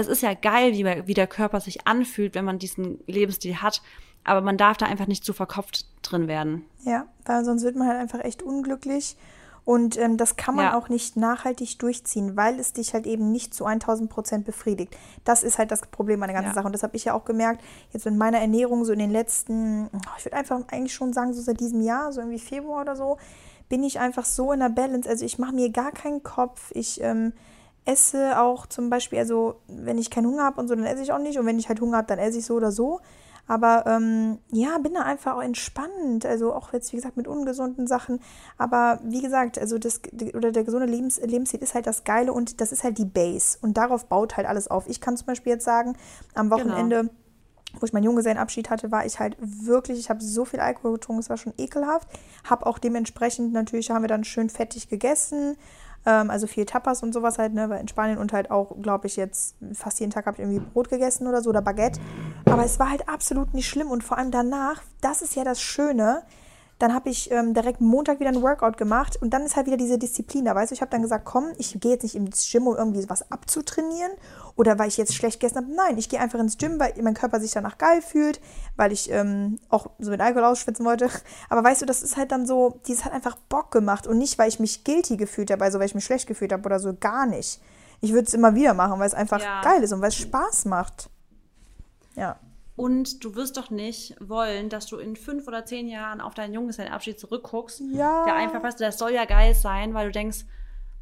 es ist ja geil, wie, wie der Körper sich anfühlt, wenn man diesen Lebensstil hat. Aber man darf da einfach nicht zu verkopft drin werden. Ja, weil sonst wird man halt einfach echt unglücklich. Und ähm, das kann man ja. auch nicht nachhaltig durchziehen, weil es dich halt eben nicht zu 1000 Prozent befriedigt. Das ist halt das Problem an der ganzen ja. Sache. Und das habe ich ja auch gemerkt, jetzt mit meiner Ernährung so in den letzten, oh, ich würde einfach eigentlich schon sagen, so seit diesem Jahr, so irgendwie Februar oder so, bin ich einfach so in der Balance. Also ich mache mir gar keinen Kopf. Ich ähm, esse auch zum Beispiel, also wenn ich keinen Hunger habe und so, dann esse ich auch nicht. Und wenn ich halt Hunger habe, dann esse ich so oder so. Aber ähm, ja, bin da einfach auch entspannt. Also auch jetzt, wie gesagt, mit ungesunden Sachen. Aber wie gesagt, also das oder der gesunde Lebens Lebensstil ist halt das Geile und das ist halt die Base. Und darauf baut halt alles auf. Ich kann zum Beispiel jetzt sagen, am genau. Wochenende. Genau wo ich meinen Junggesellenabschied hatte, war ich halt wirklich, ich habe so viel Alkohol getrunken, es war schon ekelhaft. Habe auch dementsprechend, natürlich haben wir dann schön fettig gegessen, ähm, also viel Tapas und sowas halt, ne, weil in Spanien und halt auch, glaube ich, jetzt fast jeden Tag habe ich irgendwie Brot gegessen oder so oder Baguette. Aber es war halt absolut nicht schlimm und vor allem danach, das ist ja das Schöne, dann habe ich ähm, direkt Montag wieder ein Workout gemacht und dann ist halt wieder diese Disziplin da. Weißt du, ich habe dann gesagt, komm, ich gehe jetzt nicht ins Gym, um irgendwie was abzutrainieren oder weil ich jetzt schlecht gegessen habe. Nein, ich gehe einfach ins Gym, weil mein Körper sich danach geil fühlt, weil ich ähm, auch so mit Alkohol ausschwitzen wollte. Aber weißt du, das ist halt dann so, dieses hat einfach Bock gemacht und nicht, weil ich mich guilty gefühlt habe, also weil ich mich schlecht gefühlt habe oder so, gar nicht. Ich würde es immer wieder machen, weil es einfach ja. geil ist und weil es Spaß macht. Ja. Und du wirst doch nicht wollen, dass du in fünf oder zehn Jahren auf deinen Junggesellenabschied zurückguckst. Ja. Der einfach, weißt du, das soll ja geil sein, weil du denkst,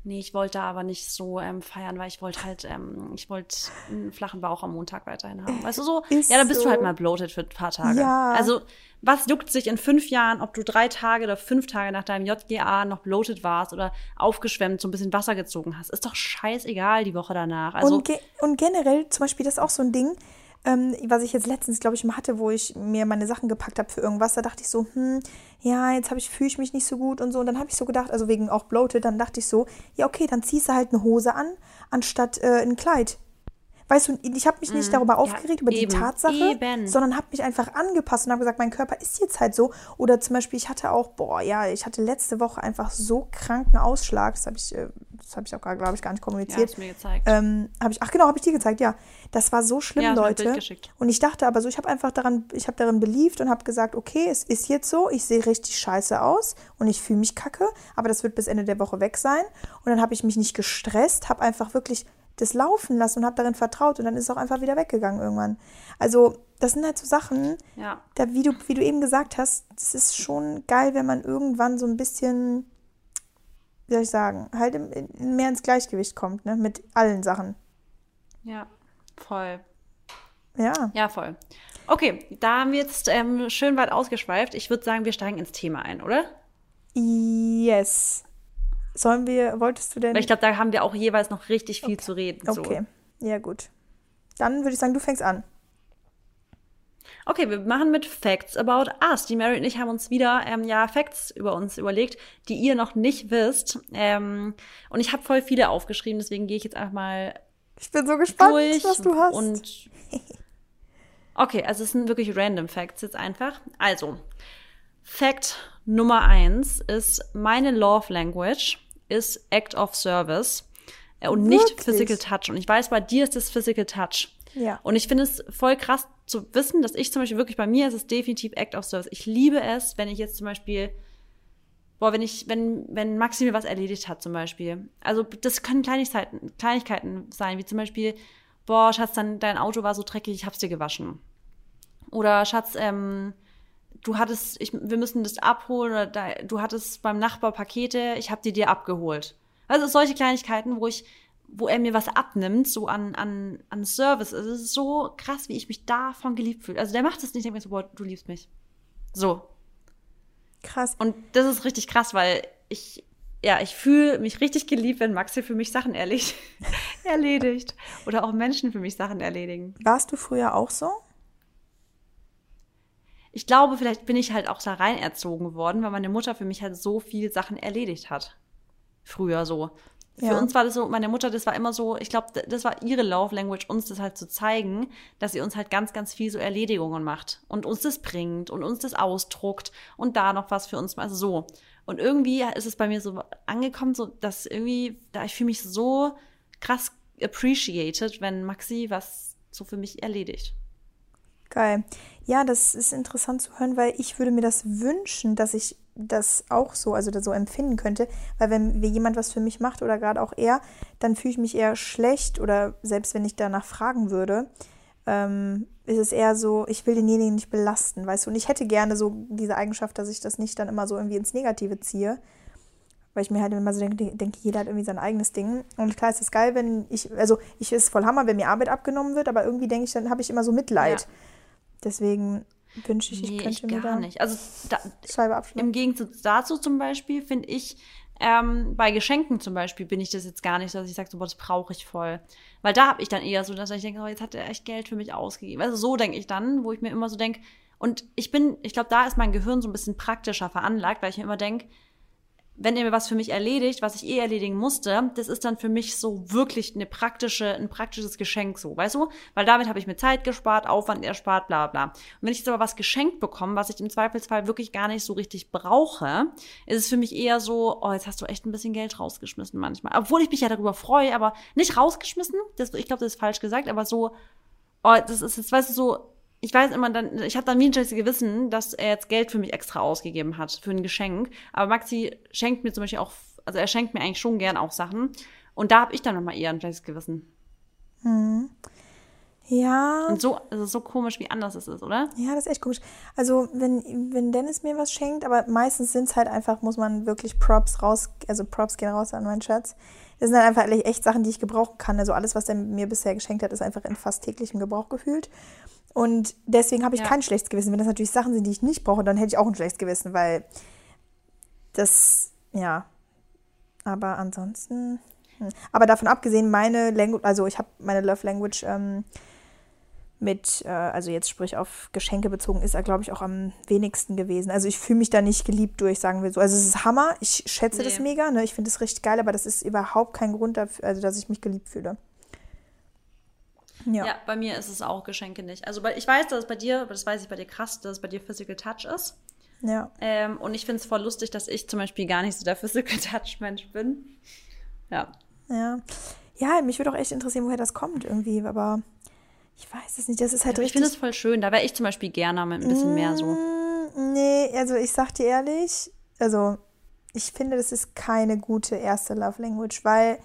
nee, ich wollte aber nicht so ähm, feiern, weil ich wollte halt, ähm, ich wollte einen flachen Bauch am Montag weiterhin haben. Weißt du so? Ist ja, dann bist so. du halt mal bloated für ein paar Tage. Ja. Also, was juckt sich in fünf Jahren, ob du drei Tage oder fünf Tage nach deinem JGA noch bloated warst oder aufgeschwemmt, so ein bisschen Wasser gezogen hast? Ist doch scheißegal die Woche danach. Also, und, ge und generell, zum Beispiel, das ist auch so ein Ding, ähm, was ich jetzt letztens, glaube ich, mal hatte, wo ich mir meine Sachen gepackt habe für irgendwas, da dachte ich so, hm, ja, jetzt ich, fühle ich mich nicht so gut und so. Und dann habe ich so gedacht, also wegen auch bloated, dann dachte ich so, ja, okay, dann ziehst du halt eine Hose an, anstatt äh, ein Kleid. Weißt du, ich habe mich nicht mm, darüber aufgeregt, ja, über eben, die Tatsache, eben. sondern habe mich einfach angepasst und habe gesagt, mein Körper ist jetzt halt so. Oder zum Beispiel, ich hatte auch, boah, ja, ich hatte letzte Woche einfach so kranken Ausschlag. Das habe ich, äh, das habe ich auch, glaube ich, gar nicht kommuniziert. Ja, hast mir gezeigt. Ähm, hab ich, ach genau, habe ich dir gezeigt, ja. Das war so schlimm, ja, Leute. Und ich dachte aber so, ich habe einfach daran, ich habe darin beliebt und habe gesagt, okay, es ist jetzt so, ich sehe richtig scheiße aus und ich fühle mich kacke, aber das wird bis Ende der Woche weg sein. Und dann habe ich mich nicht gestresst, habe einfach wirklich das laufen lassen und habe darin vertraut und dann ist es auch einfach wieder weggegangen irgendwann. Also das sind halt so Sachen, ja. da, wie, du, wie du eben gesagt hast, es ist schon geil, wenn man irgendwann so ein bisschen, wie soll ich sagen, halt im, mehr ins Gleichgewicht kommt, ne, mit allen Sachen. Ja, voll. Ja. Ja, voll. Okay, da haben wir jetzt ähm, schön weit ausgeschweift. Ich würde sagen, wir steigen ins Thema ein, oder? Yes. Sollen wir, wolltest du denn. Ich glaube, da haben wir auch jeweils noch richtig viel okay. zu reden. Okay, ja gut. Dann würde ich sagen, du fängst an. Okay, wir machen mit Facts about us. Die Mary und ich haben uns wieder ähm, ja Facts über uns überlegt, die ihr noch nicht wisst. Ähm, und ich habe voll viele aufgeschrieben, deswegen gehe ich jetzt einfach mal. Ich bin so gespannt, durch was du hast. Und okay, also es sind wirklich random Facts jetzt einfach. Also, Fact Nummer eins ist meine Love Language ist Act of Service äh, und Wirklich? nicht Physical Touch. Und ich weiß, bei dir ist es Physical Touch. Ja. Und ich finde es voll krass zu wissen, dass ich zum Beispiel wirklich bei mir ist es definitiv Act of Service. Ich liebe es, wenn ich jetzt zum Beispiel, boah, wenn ich, wenn, wenn Maxi mir was erledigt hat zum Beispiel. Also das können Kleinigkeiten, Kleinigkeiten sein, wie zum Beispiel, boah, Schatz, dein, dein Auto war so dreckig, ich hab's dir gewaschen. Oder Schatz, ähm, du hattest, ich, wir müssen das abholen oder da, du hattest beim Nachbar Pakete, ich habe die dir abgeholt. Also solche Kleinigkeiten, wo ich, wo er mir was abnimmt, so an, an, an Service. Also es ist so krass, wie ich mich davon geliebt fühle. Also der macht das nicht, ich denke mir so, boah, du liebst mich. So. Krass. Und das ist richtig krass, weil ich, ja, ich fühle mich richtig geliebt, wenn Maxi für mich Sachen erledigt, erledigt. Oder auch Menschen für mich Sachen erledigen. Warst du früher auch so? Ich glaube, vielleicht bin ich halt auch da rein erzogen worden, weil meine Mutter für mich halt so viel Sachen erledigt hat. Früher so. Ja. Für uns war das so, meine Mutter, das war immer so, ich glaube, das war ihre Love Language, uns das halt zu zeigen, dass sie uns halt ganz, ganz viel so Erledigungen macht und uns das bringt und uns das ausdruckt und da noch was für uns, also so. Und irgendwie ist es bei mir so angekommen, so, dass irgendwie, da ich fühle mich so krass appreciated, wenn Maxi was so für mich erledigt. Geil. Ja, das ist interessant zu hören, weil ich würde mir das wünschen, dass ich das auch so, also so empfinden könnte. Weil wenn jemand was für mich macht oder gerade auch er, dann fühle ich mich eher schlecht oder selbst wenn ich danach fragen würde, ähm, ist es eher so, ich will denjenigen nicht belasten, weißt du. Und ich hätte gerne so diese Eigenschaft, dass ich das nicht dann immer so irgendwie ins Negative ziehe. Weil ich mir halt immer so denke, denke, jeder hat irgendwie sein eigenes Ding. Und klar ist es geil, wenn ich, also ich ist voll Hammer, wenn mir Arbeit abgenommen wird, aber irgendwie denke ich, dann habe ich immer so Mitleid. Ja Deswegen wünsche ich, nee, ich könnte ich mir gar da nicht. Also da. Im Gegensatz dazu zum Beispiel finde ich, ähm, bei Geschenken zum Beispiel bin ich das jetzt gar nicht so, dass ich sage, so, boah, das brauche ich voll. Weil da habe ich dann eher so, dass ich denke, oh, jetzt hat er echt Geld für mich ausgegeben. Also so denke ich dann, wo ich mir immer so denke, und ich bin, ich glaube, da ist mein Gehirn so ein bisschen praktischer veranlagt, weil ich mir immer denke, wenn er mir was für mich erledigt, was ich eh erledigen musste, das ist dann für mich so wirklich eine praktische, ein praktisches Geschenk so, weißt du? Weil damit habe ich mir Zeit gespart, Aufwand erspart, bla bla. Und wenn ich jetzt aber was geschenkt bekomme, was ich im Zweifelsfall wirklich gar nicht so richtig brauche, ist es für mich eher so, oh, jetzt hast du echt ein bisschen Geld rausgeschmissen manchmal. Obwohl ich mich ja darüber freue, aber nicht rausgeschmissen, das, ich glaube, das ist falsch gesagt, aber so, oh, das ist jetzt, weißt du, so, ich weiß immer dann, ich habe dann wie ein schlechtes Gewissen, dass er jetzt Geld für mich extra ausgegeben hat, für ein Geschenk. Aber Maxi schenkt mir zum Beispiel auch, also er schenkt mir eigentlich schon gern auch Sachen. Und da habe ich dann nochmal eher ein schlechtes Gewissen. Hm. Ja. Und so, also so komisch, wie anders es ist, oder? Ja, das ist echt komisch. Also, wenn, wenn Dennis mir was schenkt, aber meistens sind es halt einfach, muss man wirklich Props raus, also Props gehen raus an meinen Schatz. Das sind dann einfach echt Sachen, die ich gebrauchen kann. Also alles, was er mir bisher geschenkt hat, ist einfach in fast täglichem Gebrauch gefühlt. Und deswegen habe ich ja. kein schlechtes Gewissen. Wenn das natürlich Sachen sind, die ich nicht brauche, dann hätte ich auch ein schlechtes Gewissen, weil das, ja. Aber ansonsten. Hm. Aber davon abgesehen, meine Language, also ich habe meine Love Language ähm, mit, äh, also jetzt sprich auf Geschenke bezogen, ist er, glaube ich, auch am wenigsten gewesen. Also ich fühle mich da nicht geliebt durch, sagen wir so. Also es ist Hammer, ich schätze Nee. das mega, ne? ich finde es richtig geil, aber das ist überhaupt kein Grund dafür, also dass ich mich geliebt fühle. Ja. Ja. bei mir ist es auch Geschenke nicht. Also ich weiß, dass es bei dir, das weiß ich bei dir krass, dass es bei dir Physical Touch ist. ja. Ähm, und ich finde es voll lustig, dass ich zum Beispiel gar nicht so der Physical Touch Mensch bin. Ja. Ja. Ja, mich würde auch echt interessieren, woher das kommt irgendwie, aber ich weiß es nicht. Das ist halt ich richtig. finde es voll schön. Da wäre ich zum Beispiel gerne mit ein bisschen mehr so. Mm, Nee, also ich sag dir ehrlich, also ich finde, das ist keine gute erste Love Language, weil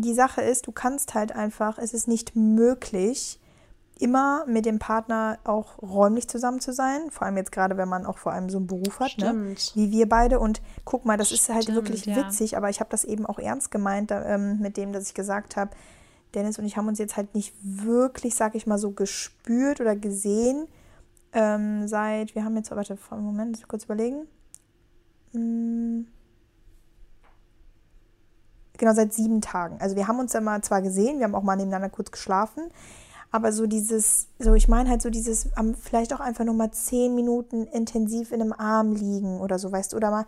die Sache ist, du kannst halt einfach, es ist nicht möglich, immer mit dem Partner auch räumlich zusammen zu sein. Vor allem jetzt gerade, wenn man auch vor allem so einen Beruf hat, ne? Wie wir beide. Und guck mal, das ist halt wirklich ja. witzig, aber ich habe das eben auch ernst gemeint da, ähm, mit dem, dass ich gesagt habe, Dennis und ich haben uns jetzt halt nicht wirklich, sag ich mal, so gespürt oder gesehen ähm, seit, wir haben jetzt, warte, einen Moment, kurz überlegen. Mm. Genau, seit sieben Tagen. Also wir haben uns ja mal zwar gesehen, wir haben auch mal nebeneinander kurz geschlafen, aber so dieses, so ich meine halt so dieses, vielleicht auch einfach nur mal zehn Minuten intensiv in einem Arm liegen oder so, weißt du, oder mal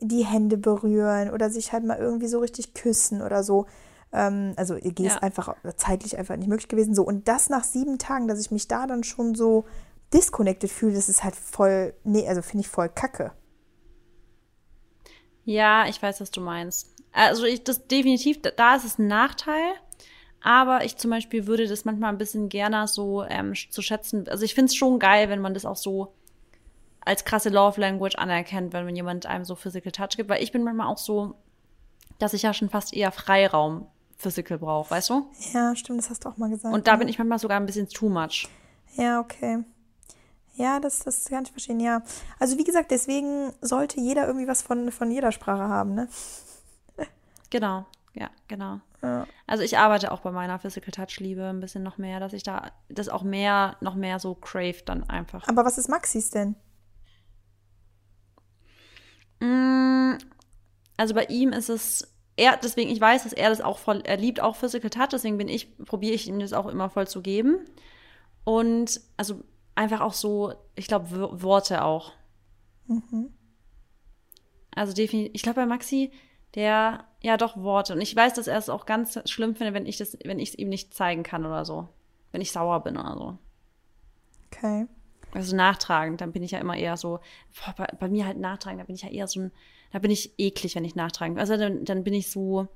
die Hände berühren oder sich halt mal irgendwie so richtig küssen oder so. Ähm, also EG ist Ja. einfach zeitlich einfach nicht möglich gewesen. So, und das nach sieben Tagen, dass ich mich da dann schon so disconnected fühle, das ist halt voll, nee, also finde ich voll kacke. Ja, ich weiß, was du meinst. Also ich, das definitiv, da- ist es ein Nachteil. Aber ich zum Beispiel würde das manchmal ein bisschen gerne so ähm, zu schätzen. Also ich finde es schon geil, wenn man das auch so als krasse Love Language anerkennt, wenn jemand einem so Physical Touch gibt. Weil ich bin manchmal auch so, dass ich ja schon fast eher Freiraum Physical brauche, weißt du? Ja, stimmt, das hast du auch mal gesagt. Und da ja. bin ich manchmal sogar ein bisschen too much. Ja, okay. Ja, das, das kann ich verstehen, ja. Also wie gesagt, deswegen sollte jeder irgendwie was von, von jeder Sprache haben, ne? Genau, ja, genau. Ja. Also ich arbeite auch bei meiner Physical Touch Liebe ein bisschen noch mehr, dass ich da das auch mehr, noch mehr so crave dann einfach. Aber was ist Maxis denn? Mm, Also bei ihm ist es, er, deswegen, ich weiß, dass er das auch voll, er liebt auch Physical Touch, deswegen bin ich, probiere ich ihm das auch immer voll zu geben. Und also einfach auch so, ich glaube, Worte auch. Also definitiv, ich glaube bei Maxi, der, ja doch Worte. Und ich weiß, dass er es auch ganz schlimm findet, wenn ich das, wenn ich es ihm nicht zeigen kann oder so. Wenn ich sauer bin oder so. Okay. Also nachtragend, dann bin ich ja immer eher so, boah, bei, bei mir halt nachtragend, da bin ich ja eher so ein, da bin ich eklig, wenn ich nachtragend. Also dann, dann bin ich so,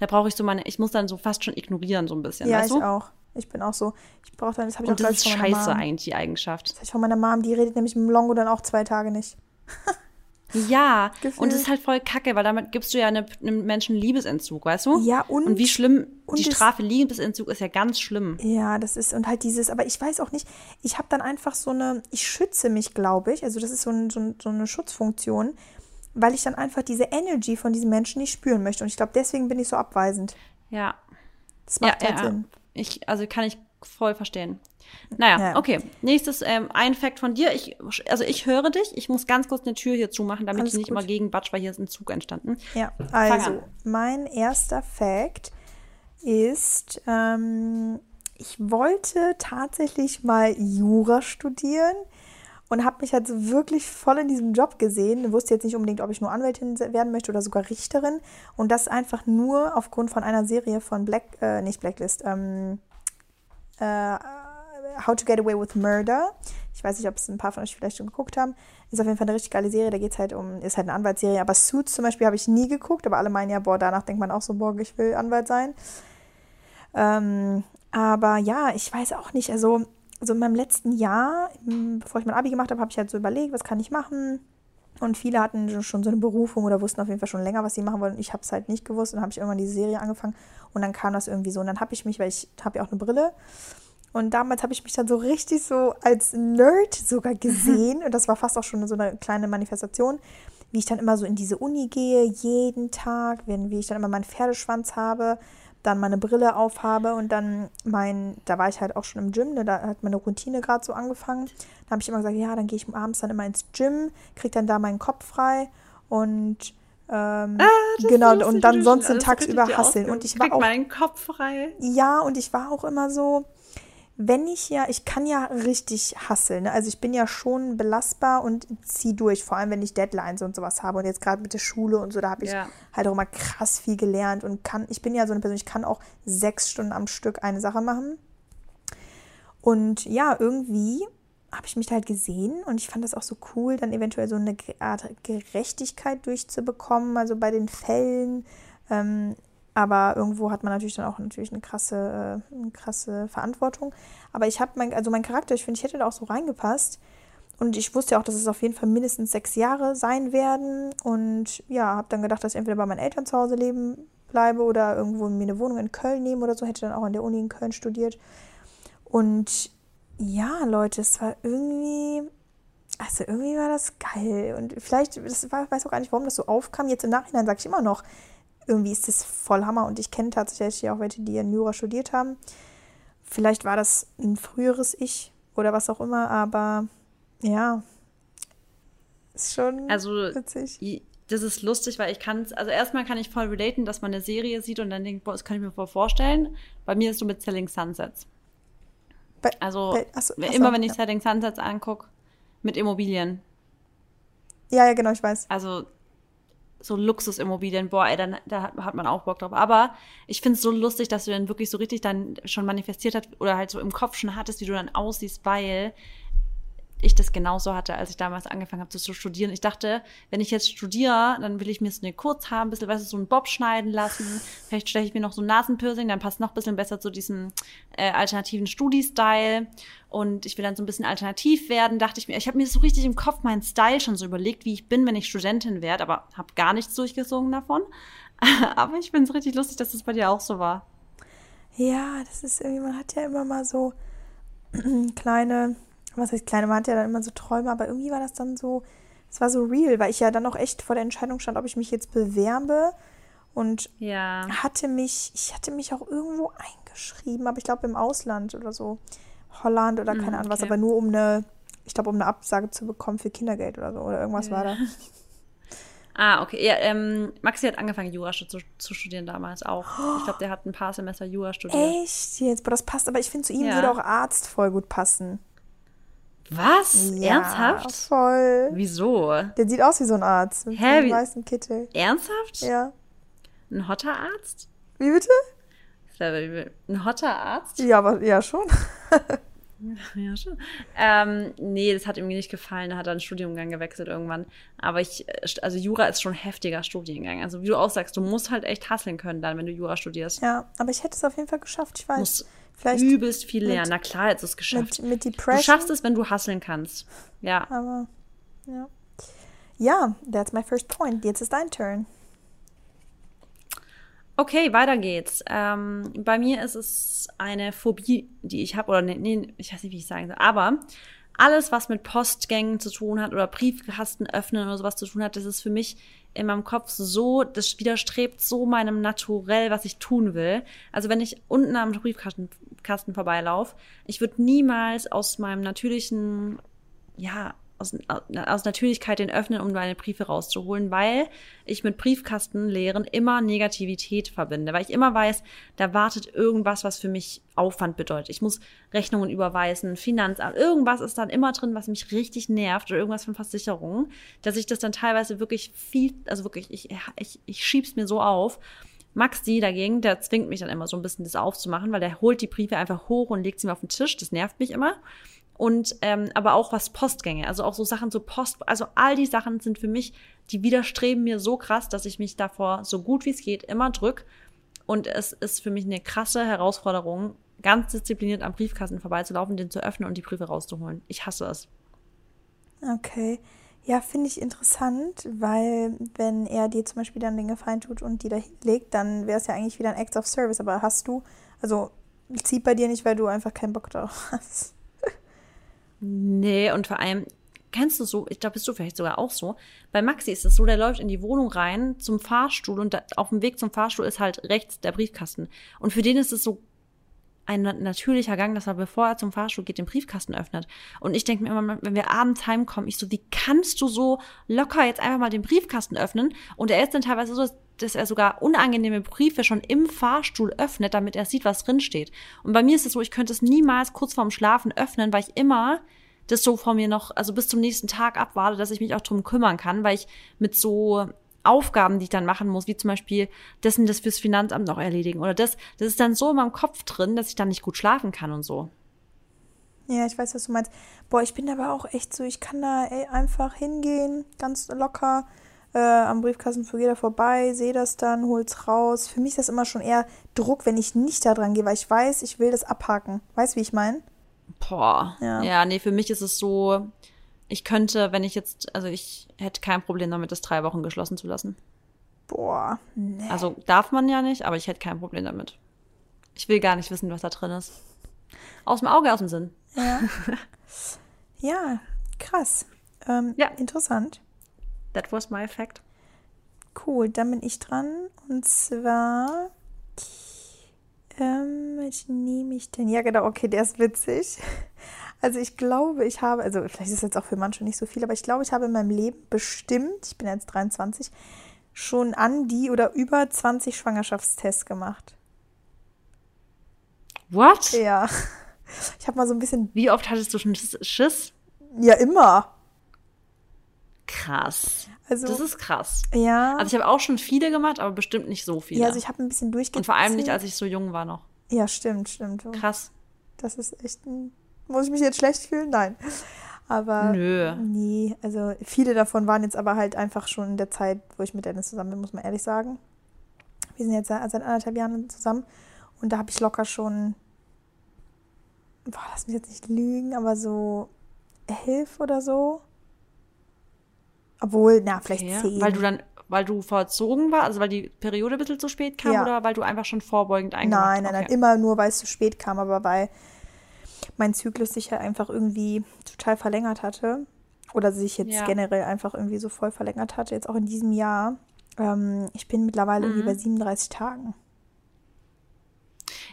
da brauche ich so meine, ich muss dann so fast schon ignorieren so ein bisschen, Ja, weißt ich du? auch. Ich bin auch so. Ich brauche dann, das habe ich auch Und das gleich ist scheiße Mom. eigentlich, die Eigenschaft. Das hab ich von meiner Mom, die redet nämlich mit dem Longo dann auch zwei Tage nicht. Ja, Gefühlt. und das ist halt voll kacke, weil damit gibst du ja eine, einem Menschen Liebesentzug, weißt du? Ja, und- Und wie schlimm, und die es- Strafe Liebesentzug ist ja ganz schlimm. Ja, das ist, und halt dieses, aber ich weiß auch nicht, ich habe dann einfach so eine, ich schütze mich, glaube ich, also das ist so, ein, so, ein, so eine Schutzfunktion, weil ich dann einfach diese Energy von diesen Menschen nicht spüren möchte. Und ich glaube, deswegen bin ich so abweisend. Ja. Das macht ja, halt ja, Sinn. Ich, also kann ich voll verstehen. Naja, Ja. okay. Nächstes, ähm, ein Fact von dir. Ich, also ich höre dich. Ich muss ganz kurz eine Tür hier zumachen, damit Alles ich nicht gut. immer gegen batsch, weil hier ist ein Zug entstanden. Ja, also mein erster Fact ist, ähm, ich wollte tatsächlich mal Jura studieren und habe mich halt so wirklich voll in diesem Job gesehen. Wusste jetzt nicht unbedingt, ob ich nur Anwältin werden möchte oder sogar Richterin. Und das einfach nur aufgrund von einer Serie von Black, äh, nicht Blacklist, ähm, äh, How to Get Away with Murder. Ich weiß nicht, ob es ein paar von euch vielleicht schon geguckt haben. Ist auf jeden Fall eine richtig geile Serie. Da geht es halt um, ist halt eine Anwaltsserie. Aber Suits zum Beispiel habe ich nie geguckt. Aber alle meinen ja, boah, danach denkt man auch so, boah, ich will Anwalt sein. Ähm, aber ja, ich weiß auch nicht. Also, so in meinem letzten Jahr, bevor ich mein Abi gemacht habe, habe ich halt so überlegt, was kann ich machen. Und viele hatten schon so eine Berufung oder wussten auf jeden Fall schon länger, was sie machen wollen. Ich habe es halt nicht gewusst und habe ich irgendwann diese Serie angefangen und dann kam das irgendwie so. Und dann habe ich mich, weil ich habe ja auch eine Brille, und damals habe ich mich dann so richtig so als Nerd sogar gesehen. Und das war fast auch schon so eine kleine Manifestation, wie ich dann immer so in diese Uni gehe, jeden Tag, wenn, wie ich dann immer meinen Pferdeschwanz habe, dann meine Brille aufhabe und dann mein, da war ich halt auch schon im Gym, ne, da hat meine Routine gerade so angefangen. Da habe ich immer gesagt, ja, dann gehe ich abends dann immer ins Gym, kriege dann da meinen Kopf frei und ähm, genau, und dann sonst den tagsüber hasseln. Und ich war auch meinen Kopf frei. ja, und ich war auch immer so, wenn ich ja, ich kann ja richtig hasseln. Ne? Also ich bin ja schon belastbar und ziehe durch, vor allem wenn ich Deadlines und sowas habe. Und jetzt gerade mit der Schule und so, da habe ich Ja. halt auch immer krass viel gelernt und kann, ich bin ja so eine Person, ich kann auch sechs Stunden am Stück eine Sache machen. Und ja, irgendwie habe ich mich da halt gesehen und ich fand das auch so cool, dann eventuell so eine Art Gerechtigkeit durchzubekommen, also bei den Fällen. Ähm, aber irgendwo hat man natürlich dann auch natürlich eine krasse, äh, eine krasse Verantwortung. Aber ich habe mein, also mein Charakter, ich finde, ich hätte da auch so reingepasst. Und ich wusste auch, dass es auf jeden Fall mindestens sechs Jahre sein werden. Und ja, habe dann gedacht, dass ich entweder bei meinen Eltern zu Hause leben bleibe oder irgendwo mir eine Wohnung in Köln nehme oder so. Hätte dann auch an der Uni in Köln studiert. Und ja, Leute, es war irgendwie, also irgendwie war das geil. Und vielleicht, das war, weiß auch gar nicht, warum das so aufkam. Jetzt im Nachhinein sage ich immer noch, irgendwie ist das voll Hammer. Und ich kenne tatsächlich auch welche, die in Jura studiert haben. Vielleicht war das ein früheres Ich oder was auch immer, aber ja, ist schon Also, witzig. das ist lustig, weil ich kann es, also erstmal kann ich voll relaten, dass man eine Serie sieht und dann denkt, boah, das kann ich mir voll vorstellen. Bei mir ist so mit Selling Sunsets. Bei, Also, bei, achso, achso, immer wenn ich ja. Selling Sunsets angucke, mit Immobilien. ja, ja, genau, ich weiß. Also, so Luxusimmobilien, boah, ey, dann, da hat, hat man auch Bock drauf. Aber ich finde es so lustig, dass du dann wirklich so richtig dann schon manifestiert hast oder halt so im Kopf schon hattest, wie du dann aussiehst, weil ich das genauso hatte, als ich damals angefangen habe zu studieren. Ich dachte, wenn ich jetzt studiere, dann will ich mir so eine kurz haben, ein bisschen, weißt so einen Bob schneiden lassen. Vielleicht steche ich mir noch so ein Nasenpiercing, dann passt noch ein bisschen besser zu diesem äh, alternativen Studi-Style. Und ich will dann so ein bisschen alternativ werden, dachte ich mir. Ich habe mir so richtig im Kopf meinen Style schon so überlegt, wie ich bin, wenn ich Studentin werde, aber habe gar nichts durchgezogen davon. aber ich finde es richtig lustig, dass das bei dir auch so war. Ja, das ist irgendwie, man hat ja immer mal so kleine, was heißt kleine, man hat ja dann immer so Träume, aber irgendwie war das dann so, es war so real, weil ich ja dann auch echt vor der Entscheidung stand, ob ich mich jetzt bewerbe und Ja. hatte mich, ich hatte mich auch irgendwo eingeschrieben, aber ich glaube im Ausland oder so, Holland oder keine Mm, Ahnung was, okay. aber nur um eine, ich glaube um eine Absage zu bekommen für Kindergeld oder so oder irgendwas war da. Ah, okay. Ja, ähm, Maxi hat angefangen, Jura zu, zu studieren damals auch. Ich glaube, der hat ein paar Semester Jura studiert. Echt jetzt? Boah, das passt, aber ich finde zu ihm Ja. würde auch Arzt voll gut passen. Was? Ja, Ernsthaft? Voll. Wieso? Der sieht aus wie so ein Arzt. Mit Hä, einem wie- weißen Kittel. Ernsthaft? Ja. Ein hotter Arzt? Wie bitte? Ein hotter Arzt? Ja, aber ja schon. Ja, schon. Ähm, nee, das hat ihm nicht gefallen. Da hat er einen Studiengang gewechselt irgendwann. Aber ich, also Jura ist schon ein heftiger Studiengang. Also wie du auch sagst, du musst halt echt hasseln können dann, wenn du Jura studierst. Ja, aber ich hätte es auf jeden Fall geschafft. Ich weiß. musst Vielleicht übelst viel mit- lernen. Na klar, jetzt ist es geschafft. mit, mit Du Depression. schaffst es, wenn du hasseln kannst. Ja. Aber ja. Ja, that's my first point. Jetzt ist dein Turn. Okay, weiter geht's. Ähm, bei mir ist es eine Phobie, die ich habe, oder nee, nee, ich weiß nicht, wie ich sagen soll, aber alles, was mit Postgängen zu tun hat oder Briefkasten öffnen oder sowas zu tun hat, das ist für mich in meinem Kopf so, das widerstrebt so meinem Naturell, was ich tun will. Also wenn ich unten am Briefkasten Kasten vorbeilaufe, ich würde niemals aus meinem natürlichen, ja, aus, aus Natürlichkeit den öffnen, um meine Briefe rauszuholen, weil ich mit Briefkastenleeren immer Negativität verbinde, weil ich immer weiß, da wartet irgendwas, was für mich Aufwand bedeutet. Ich muss Rechnungen überweisen, Finanzamt, irgendwas ist dann immer drin, was mich richtig nervt oder irgendwas von Versicherungen, dass ich das dann teilweise wirklich viel, also wirklich, ich, ich, ich schieb's mir so auf. Maxi dagegen, der zwingt mich dann immer so ein bisschen das aufzumachen, weil der holt die Briefe einfach hoch und legt sie mir auf den Tisch. Das nervt mich immer. Und ähm, aber auch was Postgänge, also auch so Sachen so Post, also all die Sachen sind für mich, die widerstreben mir so krass, dass ich mich davor so gut wie es geht immer drück. Und es ist für mich eine krasse Herausforderung, ganz diszipliniert am Briefkasten vorbeizulaufen, den zu öffnen und die Briefe rauszuholen. Ich hasse es. Okay. Ja, finde ich interessant, weil wenn er dir zum Beispiel dann den Gefallen tut und die da hinlegt, dann wäre es ja eigentlich wieder ein Act of Service. Aber hast du, also zieht bei dir nicht, weil du einfach keinen Bock darauf hast. Nee, und vor allem, kennst du so, ich glaube, bist du vielleicht sogar auch so. Bei Maxi ist es so, der läuft in die Wohnung rein zum Fahrstuhl und da, auf dem Weg zum Fahrstuhl ist halt rechts der Briefkasten. Und für den ist es so ein na- natürlicher Gang, dass er, bevor er zum Fahrstuhl geht, den Briefkasten öffnet. Und ich denke mir immer, wenn wir abends heimkommen, ich so, wie kannst du so locker jetzt einfach mal den Briefkasten öffnen? Und er ist dann teilweise so, dass dass er sogar unangenehme Briefe schon im Fahrstuhl öffnet, damit er sieht, was drin steht. Und bei mir ist es so, ich könnte es niemals kurz vorm Schlafen öffnen, weil ich immer das so vor mir noch, also bis zum nächsten Tag abwarte, dass ich mich auch drum kümmern kann, weil ich mit so Aufgaben, die ich dann machen muss, wie zum Beispiel dessen das fürs Finanzamt noch erledigen oder das, das ist dann so in meinem Kopf drin, dass ich dann nicht gut schlafen kann und so. Ja, ich weiß, was du meinst. Boah, ich bin aber auch echt so, ich kann da ey, einfach hingehen, ganz locker äh, am Briefkasten für jeder vorbei, sehe das dann, hol's raus. Für mich ist das immer schon eher Druck, wenn ich nicht da dran gehe, weil ich weiß, ich will das abhaken. Weißt du, wie ich meine? Boah. Ja. Ja. nee, für mich ist es so, ich könnte, wenn ich jetzt, also ich hätte kein Problem damit, das drei Wochen geschlossen zu lassen. Boah, nee. Also darf man ja nicht, aber ich hätte kein Problem damit. Ich will gar nicht wissen, was da drin ist. Aus dem Auge, aus dem Sinn. Ja, ja krass. Ähm, Ja. Interessant. That was my fact. Cool, dann bin ich dran. Und zwar. Ähm, was nehme ich denn? Ja, genau, okay, der ist witzig. Also ich glaube, ich habe, also vielleicht ist das jetzt auch für manche nicht so viel, aber ich glaube, ich habe in meinem Leben bestimmt, ich bin jetzt 23, schon an die oder über 20 Schwangerschaftstests gemacht. What? Ja. Ich habe mal so ein bisschen, Wie oft hattest du schon Schiss- Schiss? ja, immer. Krass. Also, Das ist krass. ja. Also ich habe auch schon viele gemacht, aber bestimmt nicht so viele. ja, also ich habe ein bisschen durchgezählt. Und vor allem nicht, als ich so jung war noch. Ja, stimmt, stimmt. Krass. Das ist echt ein. Muss ich mich jetzt schlecht fühlen? Nein. Aber. Nö. Nee, also viele davon waren jetzt aber halt einfach schon in der Zeit, wo ich mit Dennis zusammen bin, muss man ehrlich sagen. Wir sind jetzt seit seit anderthalb Jahren zusammen und da habe ich locker schon. Boah, lass mich jetzt nicht lügen, aber so elf oder so. Obwohl, na, vielleicht Okay. zehn. Weil du dann, weil du verzogen war, also weil die Periode ein bisschen zu spät kam Ja. oder weil du einfach schon vorbeugend eingemacht Nein, nein, nein, okay. immer nur, weil es zu spät kam, aber weil mein Zyklus sich ja einfach irgendwie total verlängert hatte oder sich jetzt Ja. generell einfach irgendwie so voll verlängert hatte, jetzt auch in diesem Jahr. Ähm, ich bin mittlerweile irgendwie Mhm. bei 37 Tagen.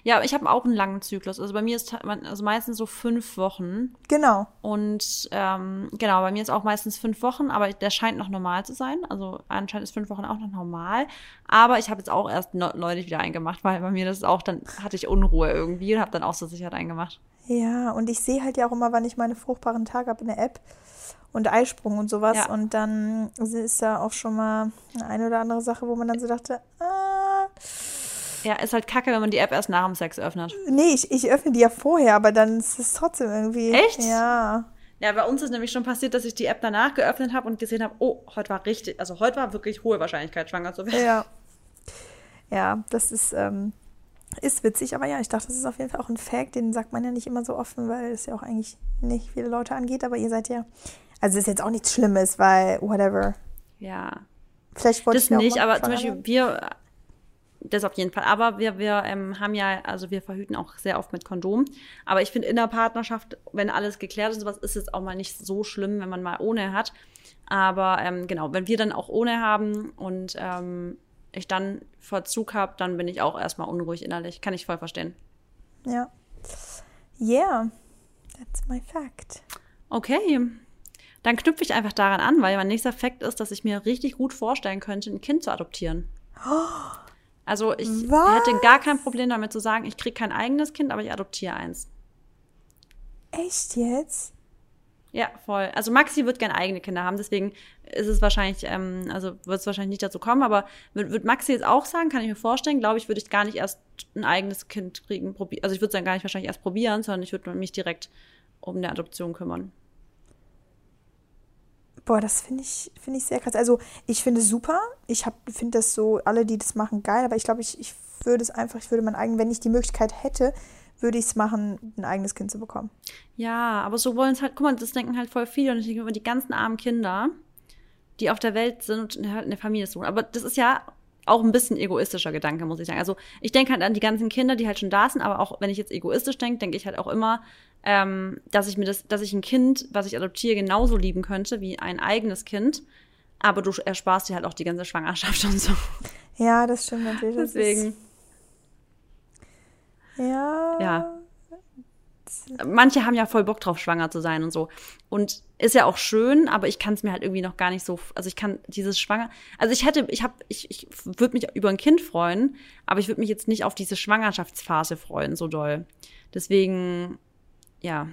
Ja, ich habe auch einen langen Zyklus. Also bei mir ist also meistens so fünf Wochen. Genau. Und ähm, genau, bei mir ist auch meistens fünf Wochen, aber der scheint noch normal zu sein. Also anscheinend ist fünf Wochen auch noch normal. Aber ich habe jetzt auch erst neu- neulich wieder eingemacht, weil bei mir das ist auch, dann hatte ich Unruhe irgendwie und habe dann auch zur Sicherheit eingemacht. Ja, und ich sehe halt ja auch immer, wann ich meine fruchtbaren Tage habe in der App und Eisprung und sowas. Ja. Und dann ist da auch schon mal eine oder andere Sache, wo man dann so dachte, ah, Ja, ist halt kacke, wenn man die App erst nach dem Sex öffnet. nee, ich, ich öffne die ja vorher, aber dann ist es trotzdem irgendwie. Echt? Ja. Ja, bei uns ist nämlich schon passiert, dass ich die App danach geöffnet habe und gesehen habe, oh, heute war richtig, also heute war wirklich hohe Wahrscheinlichkeit, schwanger zu werden. Ja. Ja, das ist, ähm, ist witzig, aber ja, ich dachte, das ist auf jeden Fall auch ein Fact, den sagt man ja nicht immer so offen, weil es ja auch eigentlich nicht viele Leute angeht, aber ihr seid ja. Also es ist jetzt auch nichts Schlimmes, weil whatever. Ja. Vielleicht wollte Das ich nicht, aber zum Beispiel wir, das auf jeden Fall, aber wir, wir ähm, haben ja, also wir verhüten auch sehr oft mit Kondom. Aber ich finde in der Partnerschaft, wenn alles geklärt ist und sowas, ist es auch mal nicht so schlimm, wenn man mal ohne hat. Aber ähm, genau, wenn wir dann auch ohne haben und ähm, ich dann Verzug habe, dann bin ich auch erstmal unruhig innerlich. Kann ich voll verstehen. Ja. Yeah, that's my fact. Okay. Dann knüpfe ich einfach daran an, weil mein nächster Fakt ist, dass ich mir richtig gut vorstellen könnte, ein Kind zu adoptieren. Also ich Was? hätte gar kein Problem damit zu sagen, ich kriege kein eigenes Kind, aber ich adoptiere eins. Echt jetzt? Ja, voll. Also Maxi wird gerne eigene Kinder haben, deswegen ist es wahrscheinlich, ähm, also wird es wahrscheinlich nicht dazu kommen, aber wird, wird Maxi jetzt auch sagen, kann ich mir vorstellen, glaube ich, würde ich gar nicht erst ein eigenes Kind kriegen, probi also ich würde es dann gar nicht wahrscheinlich erst probieren, sondern ich würde mich direkt um eine Adoption kümmern. Boah, das finde ich, finde ich sehr krass. Also, ich finde es super. Ich finde das so, alle, die das machen, geil. Aber ich glaube, ich, ich würde es einfach, ich würde mein eigen, wenn ich die Möglichkeit hätte, würde ich es machen, ein eigenes Kind zu bekommen. Ja, aber so wollen es halt, guck mal, das denken halt voll viele und ich denke über die ganzen armen Kinder, die auf der Welt sind und halt eine Familie suchen. Aber das ist ja auch ein bisschen egoistischer Gedanke, muss ich sagen. Also ich denke halt an die ganzen Kinder, die halt schon da sind, aber auch wenn ich jetzt egoistisch denke, denke ich halt auch immer, ähm, dass ich mir das, dass ich ein Kind, was ich adoptiere, genauso lieben könnte wie ein eigenes Kind. Aber du ersparst dir halt auch die ganze Schwangerschaft und so. Ja, das stimmt natürlich. Deswegen. Ja. Ja. manche haben ja voll Bock drauf, schwanger zu sein und so. Und ist ja auch schön, aber ich kann es mir halt irgendwie noch gar nicht so, also ich kann dieses Schwanger, also ich hätte, ich habe, ich, ich würde mich über ein Kind freuen, aber ich würde mich jetzt nicht auf diese Schwangerschaftsphase freuen, so doll. Deswegen, ja.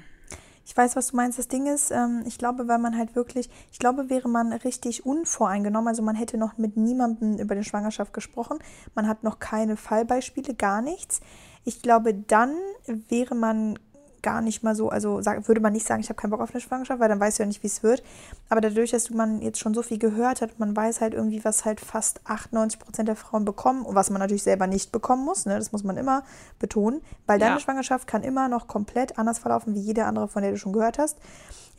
Ich weiß, was du meinst. Das Ding ist, ähm, ich glaube, weil man halt wirklich, ich glaube, wäre man richtig unvoreingenommen, also man hätte noch mit niemandem über die Schwangerschaft gesprochen, man hat noch keine Fallbeispiele, gar nichts. Ich glaube, dann wäre man gar nicht mal so, also würde man nicht sagen, ich habe keinen Bock auf eine Schwangerschaft, weil dann weißt du ja nicht, wie es wird. Aber dadurch, dass man jetzt schon so viel gehört hat, man weiß halt irgendwie, was halt fast 98 Prozent der Frauen bekommen und was man natürlich selber nicht bekommen muss, ne? das muss man immer betonen, weil deine ja. Schwangerschaft kann immer noch komplett anders verlaufen wie jede andere, von der du schon gehört hast.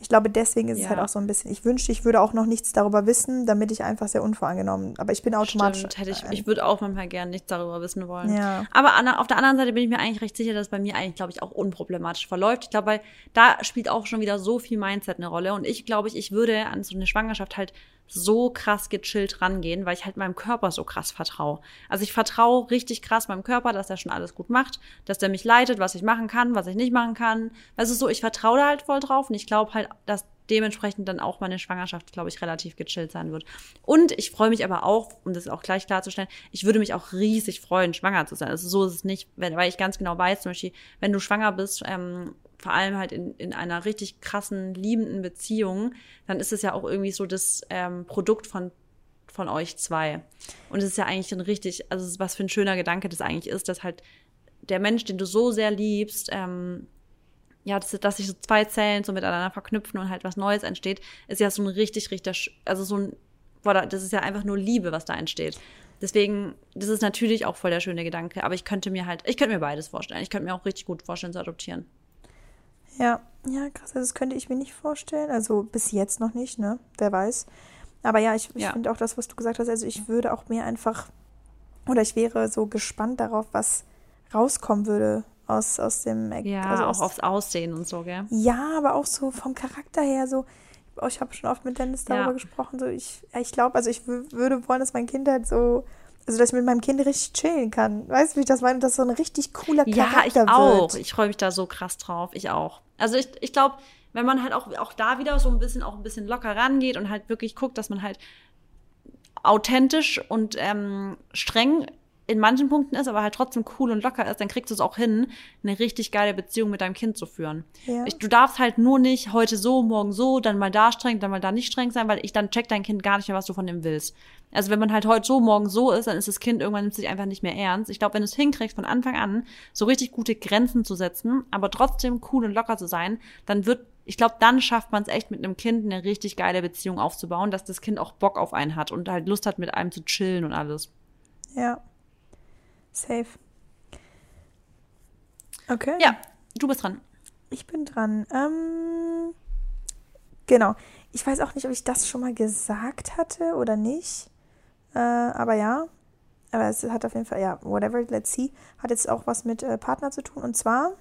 Ich glaube, deswegen ist ja. es halt auch so ein bisschen, ich wünschte, ich würde auch noch nichts darüber wissen, damit ich einfach sehr unvoreingenommen, aber ich bin automatisch. Stimmt, hätte ich, ich würde auch manchmal gerne nichts darüber wissen wollen. Ja. Aber an, auf der anderen Seite bin ich mir eigentlich recht sicher, dass es bei mir eigentlich, glaube ich, auch unproblematisch verläuft. Ich glaube, weil da spielt auch schon wieder so viel Mindset eine Rolle und ich glaube, ich würde an so eine Schwangerschaft halt so krass gechillt rangehen, weil ich halt meinem Körper so krass vertraue. Also ich vertraue richtig krass meinem Körper, dass er schon alles gut macht, dass der mich leitet, was ich machen kann, was ich nicht machen kann. Also so, ich vertraue da halt voll drauf und ich glaube halt, dass dementsprechend dann auch meine Schwangerschaft, glaube ich, relativ gechillt sein wird. Und ich freue mich aber auch, um das auch gleich klarzustellen, ich würde mich auch riesig freuen, schwanger zu sein. Also so ist es nicht, weil ich ganz genau weiß, zum Beispiel, wenn du schwanger bist, ähm, vor allem halt in, in einer richtig krassen, liebenden Beziehung, dann ist es ja auch irgendwie so das ähm, Produkt von von euch zwei. Und es ist ja eigentlich ein richtig, also was für ein schöner Gedanke das eigentlich ist, dass halt der Mensch, den du so sehr liebst, ähm, ja, dass, dass sich so zwei Zellen so miteinander verknüpfen und halt was Neues entsteht, ist ja so ein richtig, richtig, also so ein, boah, das ist ja einfach nur Liebe, was da entsteht. Deswegen, das ist natürlich auch voll der schöne Gedanke, aber ich könnte mir halt, ich könnte mir beides vorstellen. Ich könnte mir auch richtig gut vorstellen zu adoptieren. Ja, ja, krass. Also das könnte ich mir nicht vorstellen. Also bis jetzt noch nicht, ne? Wer weiß. Aber ja, ich, ich ja. finde auch das, was du gesagt hast. Also ich würde auch mehr einfach, oder ich wäre so gespannt darauf, was rauskommen würde aus, aus dem Ja, also auch aus, aufs Aussehen und so, gell? Ja, aber auch so vom Charakter her so. Oh, ich habe schon oft mit Dennis darüber ja. gesprochen. So ich, ich glaube, also ich würde wollen, dass mein Kind halt so also dass ich mit meinem Kind richtig chillen kann. Weißt du, wie ich das meine? Dass so ein richtig cooler Charakter Ja, ich auch. Ich freue mich da so krass drauf. Ich auch. Also ich, ich glaube, wenn man halt auch, auch da wieder so ein bisschen, auch ein bisschen locker rangeht und halt wirklich guckt, dass man halt authentisch und ähm, streng in manchen Punkten ist, aber halt trotzdem cool und locker ist, dann kriegst du es auch hin, eine richtig geile Beziehung mit deinem Kind zu führen. Ja. Ich, du darfst halt nur nicht heute so, morgen so, dann mal da streng, dann mal da nicht streng sein, weil ich dann check dein Kind gar nicht mehr, was du von dem willst. Also wenn man halt heute so, morgen so ist, dann ist das Kind irgendwann nimmt sich einfach nicht mehr ernst. Ich glaube, wenn du es hinkriegst, von Anfang an so richtig gute Grenzen zu setzen, aber trotzdem cool und locker zu sein, dann wird ich glaube, dann schafft man es echt mit einem Kind eine richtig geile Beziehung aufzubauen, dass das Kind auch Bock auf einen hat und halt Lust hat, mit einem zu chillen und alles. Ja. Safe. Okay. Ja, du bist dran. Ich bin dran. Ähm, genau. Ich weiß auch nicht, ob ich das schon mal gesagt hatte oder nicht. Äh, aber ja. Aber es hat auf jeden Fall, ja, whatever, let's see. Hat jetzt auch was mit äh, Partner zu tun. Und zwar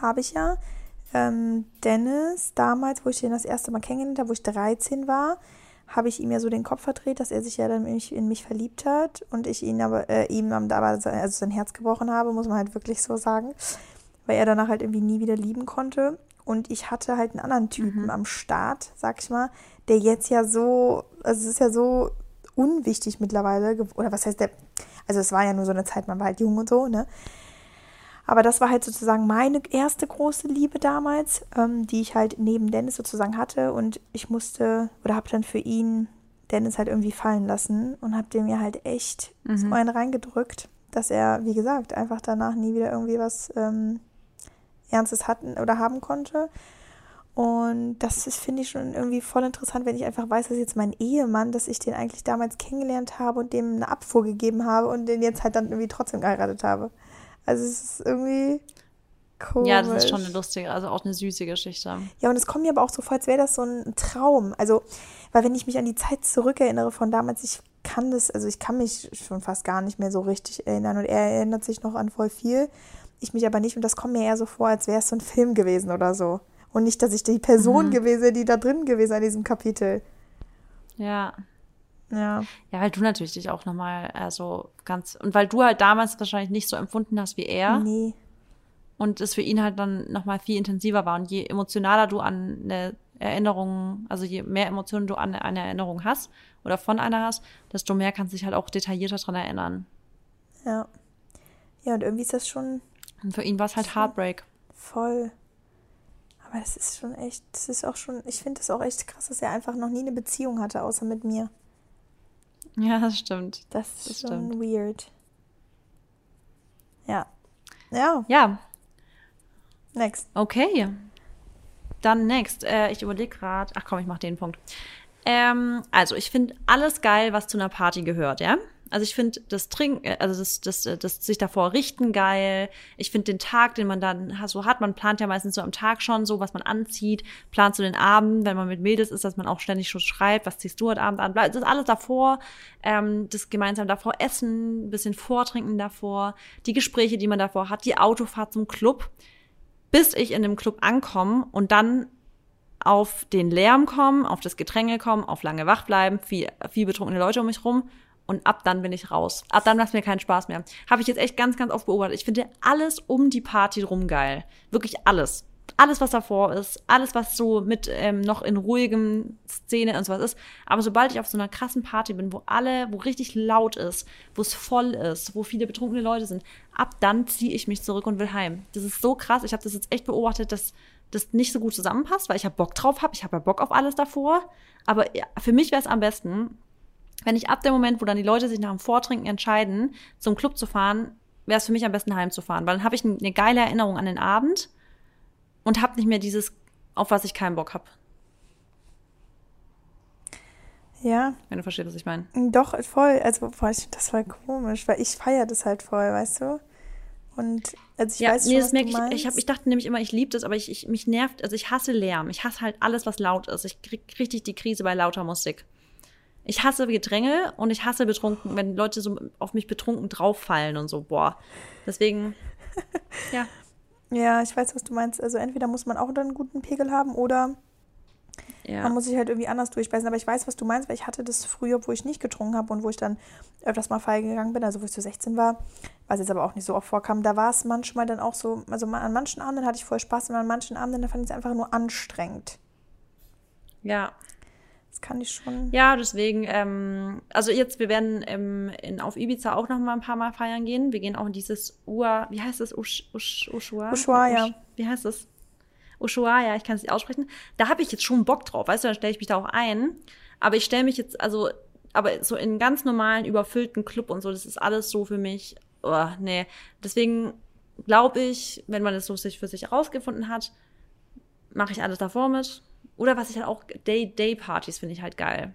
habe ich ja ähm, Dennis damals, wo ich den das erste Mal kennengelernt habe, wo ich 13 war, habe ich ihm ja so den Kopf verdreht, dass er sich ja dann in mich, in mich verliebt hat und ich ihn aber, äh, ihm aber also sein Herz gebrochen habe, muss man halt wirklich so sagen, weil er danach halt irgendwie nie wieder lieben konnte. Und ich hatte halt einen anderen Typen mhm. am Start, sag ich mal, der jetzt ja so, also es ist ja so unwichtig mittlerweile, oder was heißt der, also es war ja nur so eine Zeit, man war halt jung und so, ne? Aber das war halt sozusagen meine erste große Liebe damals, ähm, die ich halt neben Dennis sozusagen hatte. Und ich musste oder habe dann für ihn Dennis halt irgendwie fallen lassen und habe dem ja halt echt mhm. so einen reingedrückt, dass er, wie gesagt, einfach danach nie wieder irgendwie was ähm, Ernstes hatten oder haben konnte. Und das ist, finde ich, schon irgendwie voll interessant, wenn ich einfach weiß, dass jetzt mein Ehemann, dass ich den eigentlich damals kennengelernt habe und dem eine Abfuhr gegeben habe und den jetzt halt dann irgendwie trotzdem geheiratet habe. Also es ist irgendwie komisch. Ja, das ist schon eine lustige, also auch eine süße Geschichte. Ja, und es kommt mir aber auch so vor, als wäre das so ein Traum. Also, weil wenn ich mich an die Zeit zurückerinnere von damals, ich kann das, also ich kann mich schon fast gar nicht mehr so richtig erinnern und er erinnert sich noch an voll viel. Ich mich aber nicht und das kommt mir eher so vor, als wäre es so ein Film gewesen oder so. Und nicht, dass ich die Person mhm. gewesen, die da drin gewesen an diesem Kapitel. Ja. Ja. Ja, weil du natürlich dich auch nochmal, also ganz, und weil du halt damals wahrscheinlich nicht so empfunden hast wie er. Nee. und es für ihn halt dann nochmal viel intensiver war. Und je emotionaler du an eine Erinnerung, also je mehr Emotionen du an eine Erinnerung hast oder von einer hast, desto mehr kannst du dich halt auch detaillierter dran erinnern. Ja. Ja, und irgendwie ist das schon. Und für ihn war es halt Heartbreak. Voll. Aber das ist schon echt, das ist auch schon, ich finde es auch echt krass, dass er einfach noch nie eine Beziehung hatte, außer mit mir. Ja, das stimmt. Das ist Das schon stimmt. weird. Ja. Ja, Ja, next. okay. Dann next. Äh, ich überlege gerade. Ach komm, ich mache den Punkt. Ähm, also, ich finde alles geil, was zu einer Party gehört, ja? Also ich finde das Trinken, äh, also das, das, äh, das sich davor richten geil. Ich finde den Tag, den man dann so hat, man plant ja meistens so am Tag schon so, was man anzieht, plant so den Abend, wenn man mit Mädels ist, dass man auch ständig schon schreibt, was ziehst du heute Abend an, das ist alles davor, ähm, das gemeinsam davor essen, ein bisschen vortrinken davor, die Gespräche, die man davor hat, die Autofahrt zum Club, bis ich in dem Club ankomme und dann auf den Lärm kommen, auf das Gedränge kommen, auf lange wach bleiben, viel, viel betrunkene Leute um mich rum und ab dann bin ich raus. Ab dann macht mir keinen Spaß mehr. Habe ich jetzt echt ganz, ganz oft beobachtet. Ich finde alles um die Party drum geil. Wirklich alles. Alles, was davor ist, alles, was so mit ähm, noch in ruhigem Szene und sowas ist. Aber sobald ich auf so einer krassen Party bin, wo alle, wo richtig laut ist, wo es voll ist, wo viele betrunkene Leute sind, ab dann ziehe ich mich zurück und will heim. Das ist so krass. Ich habe das jetzt echt beobachtet, dass das nicht so gut zusammenpasst, weil ich ja Bock drauf habe. Ich habe ja Bock auf alles davor. Aber ja, für mich wäre es am besten, wenn ich ab dem Moment, wo dann die Leute sich nach dem Vortrinken entscheiden, zum Club zu fahren, wäre es für mich am besten heimzufahren, weil dann habe ich eine geile Erinnerung an den Abend und habe nicht mehr dieses, auf was ich keinen Bock habe, Ja, wenn du verstehst, was ich meine. doch, voll. Also, boah, ich das voll komisch, weil ich feiere das halt voll, weißt du? Und also ich ja, weiß nee, schon, das merke ich. Ich, hab, ich dachte nämlich immer, ich liebe das, aber ich, ich, mich nervt, also ich hasse Lärm. Ich hasse halt alles, was laut ist. Ich krieg richtig die Krise bei lauter Musik. Ich hasse Gedränge und ich hasse betrunken, wenn Leute so auf mich betrunken drauffallen und so, boah. Deswegen, ja. Ja, ich weiß, was du meinst. Also entweder muss man auch dann einen guten Pegel haben oder Ja. man muss sich halt irgendwie anders durchbeißen. Aber ich weiß, was du meinst, weil ich hatte das früher, wo ich nicht getrunken habe und wo ich dann öfters mal feiern gegangen bin, also wo ich so 16 war, was jetzt aber auch nicht so oft vorkam, da war es manchmal dann auch so, also an manchen Abenden hatte ich voll Spaß und an manchen Abenden fand ich es einfach nur anstrengend. ja. Das kann ich schon. Ja, deswegen, ähm, also jetzt, wir werden ähm, in, auf Ibiza auch noch mal ein paar Mal feiern gehen. Wir gehen auch in dieses Ua, wie heißt das? Ush, Ush, Ushuaia? Ushuaia. Ush, wie heißt das? Ushuaia, ich kann es nicht aussprechen. Da habe ich jetzt schon Bock drauf, weißt du, dann stelle ich mich da auch ein. Aber ich stelle mich jetzt, also, aber so in ganz normalen, überfüllten Club und so, das ist alles so für mich, oh, nee. Deswegen glaube ich, wenn man es so sich für sich herausgefunden hat, mache ich alles davor mit. Oder was ich halt auch, Day-Day-Partys finde ich halt geil.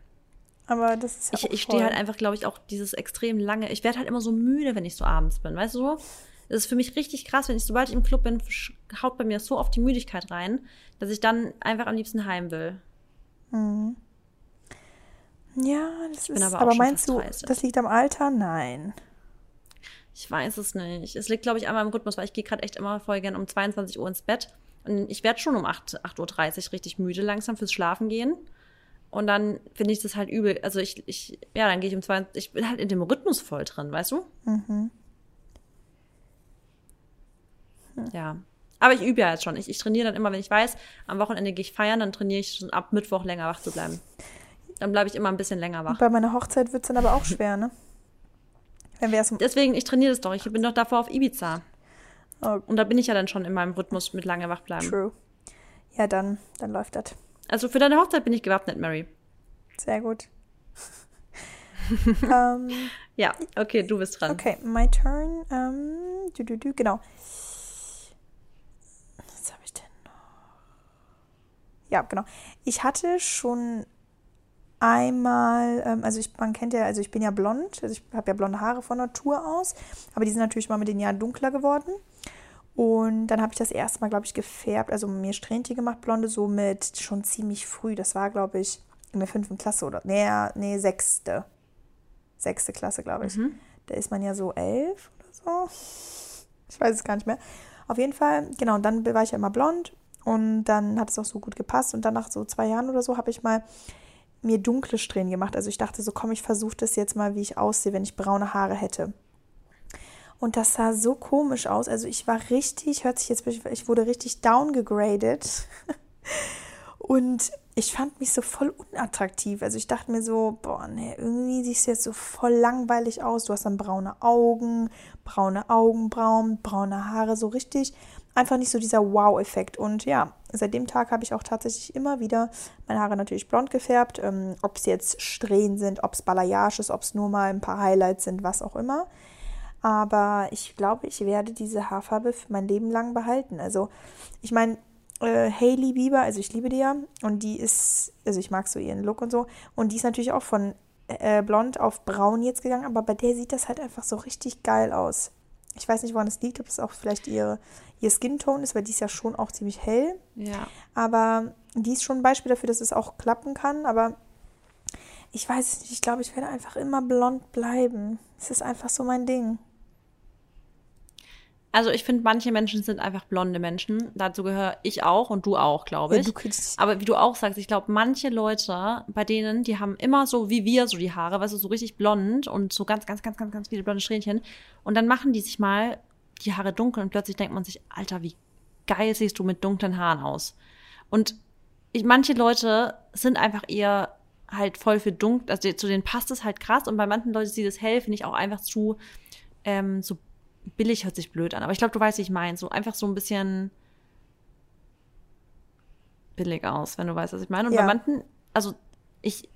Aber das ist ja Ich, ich stehe halt einfach, glaube ich, auch dieses extrem lange. Ich werde halt immer so müde, wenn ich so abends bin, weißt du so? Das ist für mich richtig krass, wenn ich, sobald ich im Club bin, haut bei mir so oft die Müdigkeit rein, dass ich dann einfach am liebsten heim will. Ja, das ist. aber Aber, meinst du, 30. das liegt am Alter? Nein. Ich weiß es nicht. Es liegt, glaube ich, einmal im Rhythmus, weil ich gehe gerade echt immer voll gern um 22 Uhr ins Bett. Und ich werde schon um 8, 8.30 Uhr richtig müde langsam fürs Schlafen gehen. Und dann finde ich das halt übel. Also ich, ich ja, dann gehe ich um 22 Ich bin halt in dem Rhythmus voll drin, weißt du? Ja. Aber ich übe ja jetzt schon. Ich, ich trainiere dann immer, wenn ich weiß, am Wochenende gehe ich feiern, dann trainiere ich schon ab Mittwoch länger wach zu bleiben. Dann bleibe ich immer ein bisschen länger wach. Bei meiner Hochzeit wird es dann aber auch schwer, ne? Wenn wir erst um. Deswegen, ich trainiere das doch. Ich bin doch davor auf Ibiza. Oh, Und da bin ich ja dann schon in meinem Rhythmus mit lange wach bleiben. true. Ja, dann, dann läuft das. Also für deine Hochzeit bin ich gewappnet, Mary. Sehr gut. ähm, Ja, okay, du bist dran. okay, my turn. Ähm, du, du, du, genau. Was habe ich denn noch? Ja, genau. Ich hatte schon einmal, ähm, also ich, man kennt ja, also ich bin ja blond, also ich habe ja blonde Haare von Natur aus, aber die sind natürlich mal mit den Jahren dunkler geworden. Und dann habe ich das erste Mal, glaube ich, gefärbt, also mir Strähnchen gemacht, blonde, so mit schon ziemlich früh. Das war, glaube ich, in der fünften Klasse oder, nee, nee, sechste. Sechste Klasse, glaube ich. Da ist man ja so elf oder so. Ich weiß es gar nicht mehr. Auf jeden Fall, genau, und dann war ich ja immer blond und dann hat es auch so gut gepasst. Und dann nach so zwei Jahren oder so habe ich mal mir dunkle Strähnen gemacht. Also ich dachte so, komm, ich versuche das jetzt mal, wie ich aussehe, wenn ich braune Haare hätte. Und das sah so komisch aus. Also ich war richtig, hört sich jetzt, ich wurde richtig downgegradet. Und ich fand mich so voll unattraktiv. Also ich dachte mir so, boah, nee, irgendwie siehst du jetzt so voll langweilig aus. Du hast dann braune Augen, braune Augenbrauen, braune Haare, so richtig. Einfach nicht so dieser Wow-Effekt. Und ja, seit dem Tag habe ich auch tatsächlich immer wieder meine Haare natürlich blond gefärbt. Ähm, ob es jetzt Strähnen sind, ob es Balayage ist, ob es nur mal ein paar Highlights sind, was auch immer. Aber ich glaube, ich werde diese Haarfarbe für mein Leben lang behalten. Also ich meine, äh, Hailey Bieber, also ich liebe die ja. Und die ist, also ich mag so ihren Look und so. Und die ist natürlich auch von äh, blond auf braun jetzt gegangen, aber bei der sieht das halt einfach so richtig geil aus. Ich weiß nicht, woran es liegt, ob es auch vielleicht ihre, ihr Skin-Tone ist, weil die ist ja schon auch ziemlich hell. Ja. Aber die ist schon ein Beispiel dafür, dass es auch klappen kann. Aber ich weiß es nicht, ich glaube, ich werde einfach immer blond bleiben. Es ist einfach so mein Ding. Also ich finde, manche Menschen sind einfach blonde Menschen. Dazu gehöre ich auch und du auch, glaube ich. Ja, Aber wie du auch sagst, ich glaube, manche Leute, bei denen, die haben immer so wie wir so die Haare, weißt du, so richtig blond und so ganz, ganz, ganz, ganz, ganz viele blonde Strähnchen. Und dann machen die sich mal die Haare dunkel und plötzlich denkt man sich, Alter, wie geil siehst du mit dunklen Haaren aus. Und ich, manche Leute sind einfach eher halt voll für dunkel, also zu denen passt es halt krass und bei manchen Leuten sieht es hell, finde ich auch einfach zu ähm, so billig hört sich blöd an, aber ich glaube, du weißt, wie ich meine. So einfach so ein bisschen billig aus, wenn du weißt, was ich meine. Und ja. bei manchen, also ich,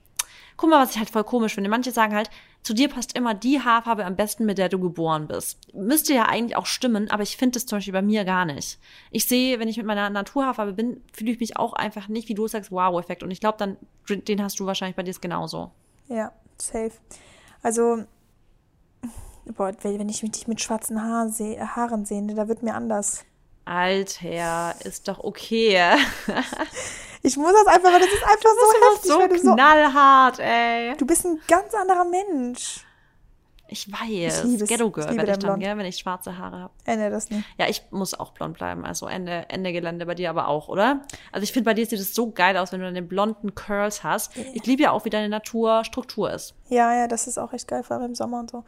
guck mal, was ich halt voll komisch finde. Manche sagen halt, zu dir passt immer die Haarfarbe am besten, mit der du geboren bist. Müsste ja eigentlich auch stimmen, aber ich finde das zum Beispiel bei mir gar nicht. Ich sehe, wenn ich mit meiner Naturhaarfarbe bin, fühle ich mich auch einfach nicht, wie du sagst, Wow-Effekt. Und ich glaube, dann, den hast du wahrscheinlich bei dir genauso. Ja, safe. Also, Boah, wenn ich dich mit schwarzen Haar seh, Haaren sehe, da wird mir anders. Alter, ist doch okay. ich muss das einfach, weil das ist einfach das so heftig. so knallhart, ey. Du bist ein ganz anderer Mensch. Ich weiß. Ich Ghetto Girl werde ich dann, gell, wenn ich schwarze Haare habe. Ende das nicht. Ja, ich muss auch blond bleiben. Also Ende, Ende Gelände bei dir aber auch, oder? Also ich finde, bei dir sieht es so geil aus, wenn du deine blonden Curls hast. Ich liebe ja auch, wie deine Naturstruktur ist. Ja, ja, das ist auch echt geil, vor allem im Sommer und so.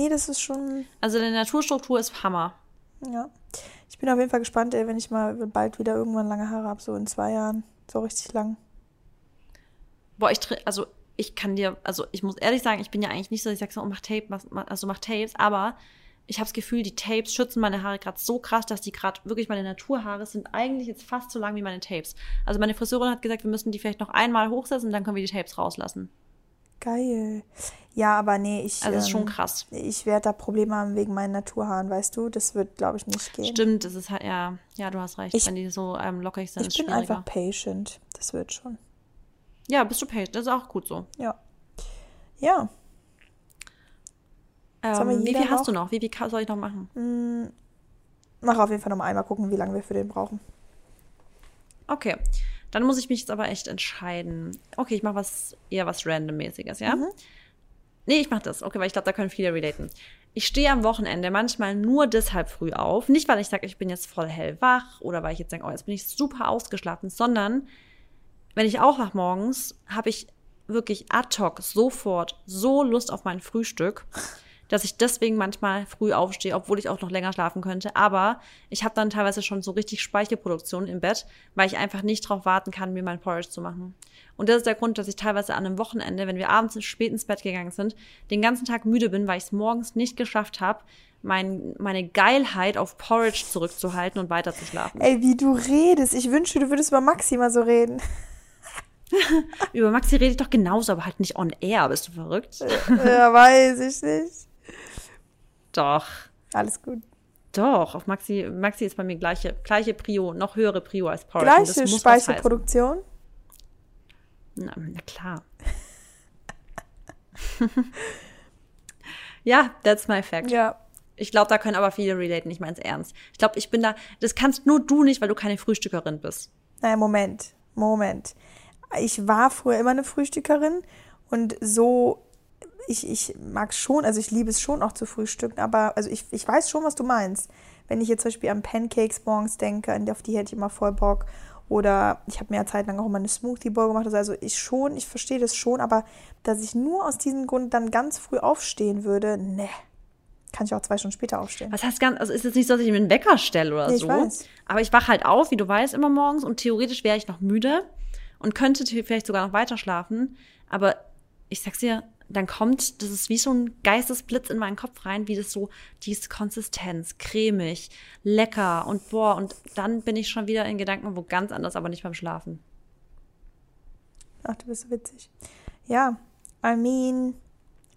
Nee, das ist schon. Also die Naturstruktur ist Hammer. Ja. Ich bin auf jeden Fall gespannt, ey, wenn ich mal bald wieder irgendwann lange Haare habe, so in zwei Jahren. So richtig lang. Boah, ich also ich kann dir, also ich muss ehrlich sagen, ich bin ja eigentlich nicht so, dass ich sage so, oh, mach Tape, also mach Tapes, aber ich habe das Gefühl, die Tapes schützen meine Haare gerade so krass, dass die gerade wirklich meine Naturhaare sind eigentlich jetzt fast so lang wie meine Tapes. Also meine Friseurin hat gesagt, wir müssen die vielleicht noch einmal hochsetzen und dann können wir die Tapes rauslassen. Geil. Ja, aber nee, ich. Also, das ist schon ähm, krass. Ich werde da Probleme haben wegen meinen Naturhaaren, weißt du? Das wird, glaube ich, nicht gehen. Stimmt, das ist halt, ja, ja, du hast recht. Ich, wenn die so ähm, lockig sind, ich bin einfach patient. Das wird schon. Ja, bist du patient. Das ist auch gut so. Ja. Ja. Ähm, wie viel hast du noch? Wie viel soll ich noch machen? Mm, mach auf jeden Fall noch mal einmal gucken, wie lange wir für den brauchen. Okay. Dann muss ich mich jetzt aber echt entscheiden. Okay, ich mache was eher was randommäßiges, ja? Mhm. Nee, ich mache das. Okay, weil ich glaube, da können viele relaten. Ich stehe am Wochenende manchmal nur deshalb früh auf. Nicht, weil ich sage, ich bin jetzt voll hellwach oder weil ich jetzt denke, oh, jetzt bin ich super ausgeschlafen, sondern wenn ich aufwache morgens, habe ich wirklich ad hoc sofort so Lust auf mein Frühstück dass ich deswegen manchmal früh aufstehe, obwohl ich auch noch länger schlafen könnte. Aber ich habe dann teilweise schon so richtig Speicherproduktion im Bett, weil ich einfach nicht darauf warten kann, mir mein Porridge zu machen. Und das ist der Grund, dass ich teilweise an einem Wochenende, wenn wir abends spät ins Bett gegangen sind, den ganzen Tag müde bin, weil ich es morgens nicht geschafft habe, mein, meine Geilheit auf Porridge zurückzuhalten und weiter zu schlafen. Ey, wie du redest. Ich wünschte, du würdest über Maxi mal so reden. über Maxi rede ich doch genauso, aber halt nicht on air. Bist du verrückt? ja, weiß ich nicht. Doch. Alles gut. Doch, auf Maxi, Maxi ist bei mir gleiche, gleiche Prio, noch höhere Prio als Porridge. Gleiche Speicherproduktion? Na, na klar. ja, that's my fact. Ja. Ich glaube, da können aber viele relaten, ich meine es ernst. Ich glaube, ich bin da, das kannst nur du nicht, weil du keine Frühstückerin bist. Naja, Moment, Moment. Ich war früher immer eine Frühstückerin und so ich, ich mag schon, also ich liebe es schon auch zu frühstücken, aber also ich, ich weiß schon, was du meinst. Wenn ich jetzt zum Beispiel an Pancakes morgens denke, auf die hätte ich immer voll Bock. Oder ich habe mir ja Zeit lang auch immer eine Smoothie Bowl gemacht. Also ich schon, ich verstehe das schon, aber dass ich nur aus diesem Grund dann ganz früh aufstehen würde, ne. kann ich auch zwei Stunden später aufstehen. Was heißt ganz, also ist jetzt nicht so, dass ich mir einen Wecker stelle oder Nee, ich so. weiß. Aber ich wache halt auf, wie du weißt, immer morgens und theoretisch wäre ich noch müde und könnte vielleicht sogar noch weiter schlafen. Aber ich sag's dir, dann kommt, das ist wie so ein Geistesblitz in meinen Kopf rein, wie das so, diese Konsistenz, cremig, lecker und boah, und dann bin ich schon wieder in Gedanken wo ganz anders, aber nicht beim Schlafen. Ach, du bist so witzig. Ja, I mean,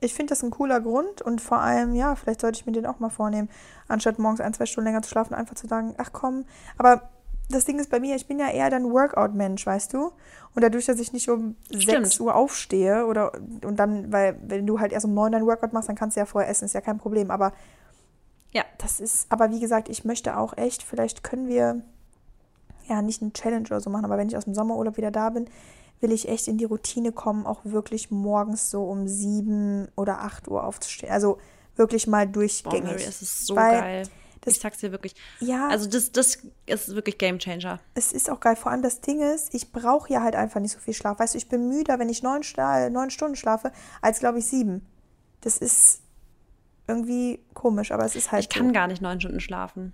ich finde das ein cooler Grund und vor allem, ja, vielleicht sollte ich mir den auch mal vornehmen, anstatt morgens ein, zwei Stunden länger zu schlafen, einfach zu sagen, ach komm, aber das Ding ist bei mir, ich bin ja eher dann Workout-Mensch, weißt du? Und dadurch, dass ich nicht um Stimmt. 6 Uhr aufstehe oder und dann, weil wenn du halt erst um 9 dein Workout machst, dann kannst du ja vorher essen, ist ja kein Problem. Aber Ja. das ist, aber wie gesagt, ich möchte auch echt, vielleicht können wir ja nicht eine Challenge oder so machen, aber wenn ich aus dem Sommerurlaub wieder da bin, will ich echt in die Routine kommen, auch wirklich morgens so um 7 oder 8 Uhr aufzustehen. Also wirklich mal Boah, durchgängig. Mary, es ist so Weil geil. Das- ich sag's dir wirklich. Ja. Also das, das ist wirklich Game Changer. es ist auch geil. Vor allem das Ding ist, ich brauche ja halt einfach nicht so viel Schlaf. Weißt du, ich bin müder, wenn ich neun, neun Stunden schlafe, als glaube ich sieben. Das ist irgendwie komisch, aber es ist halt Ich kann so. gar nicht neun Stunden schlafen.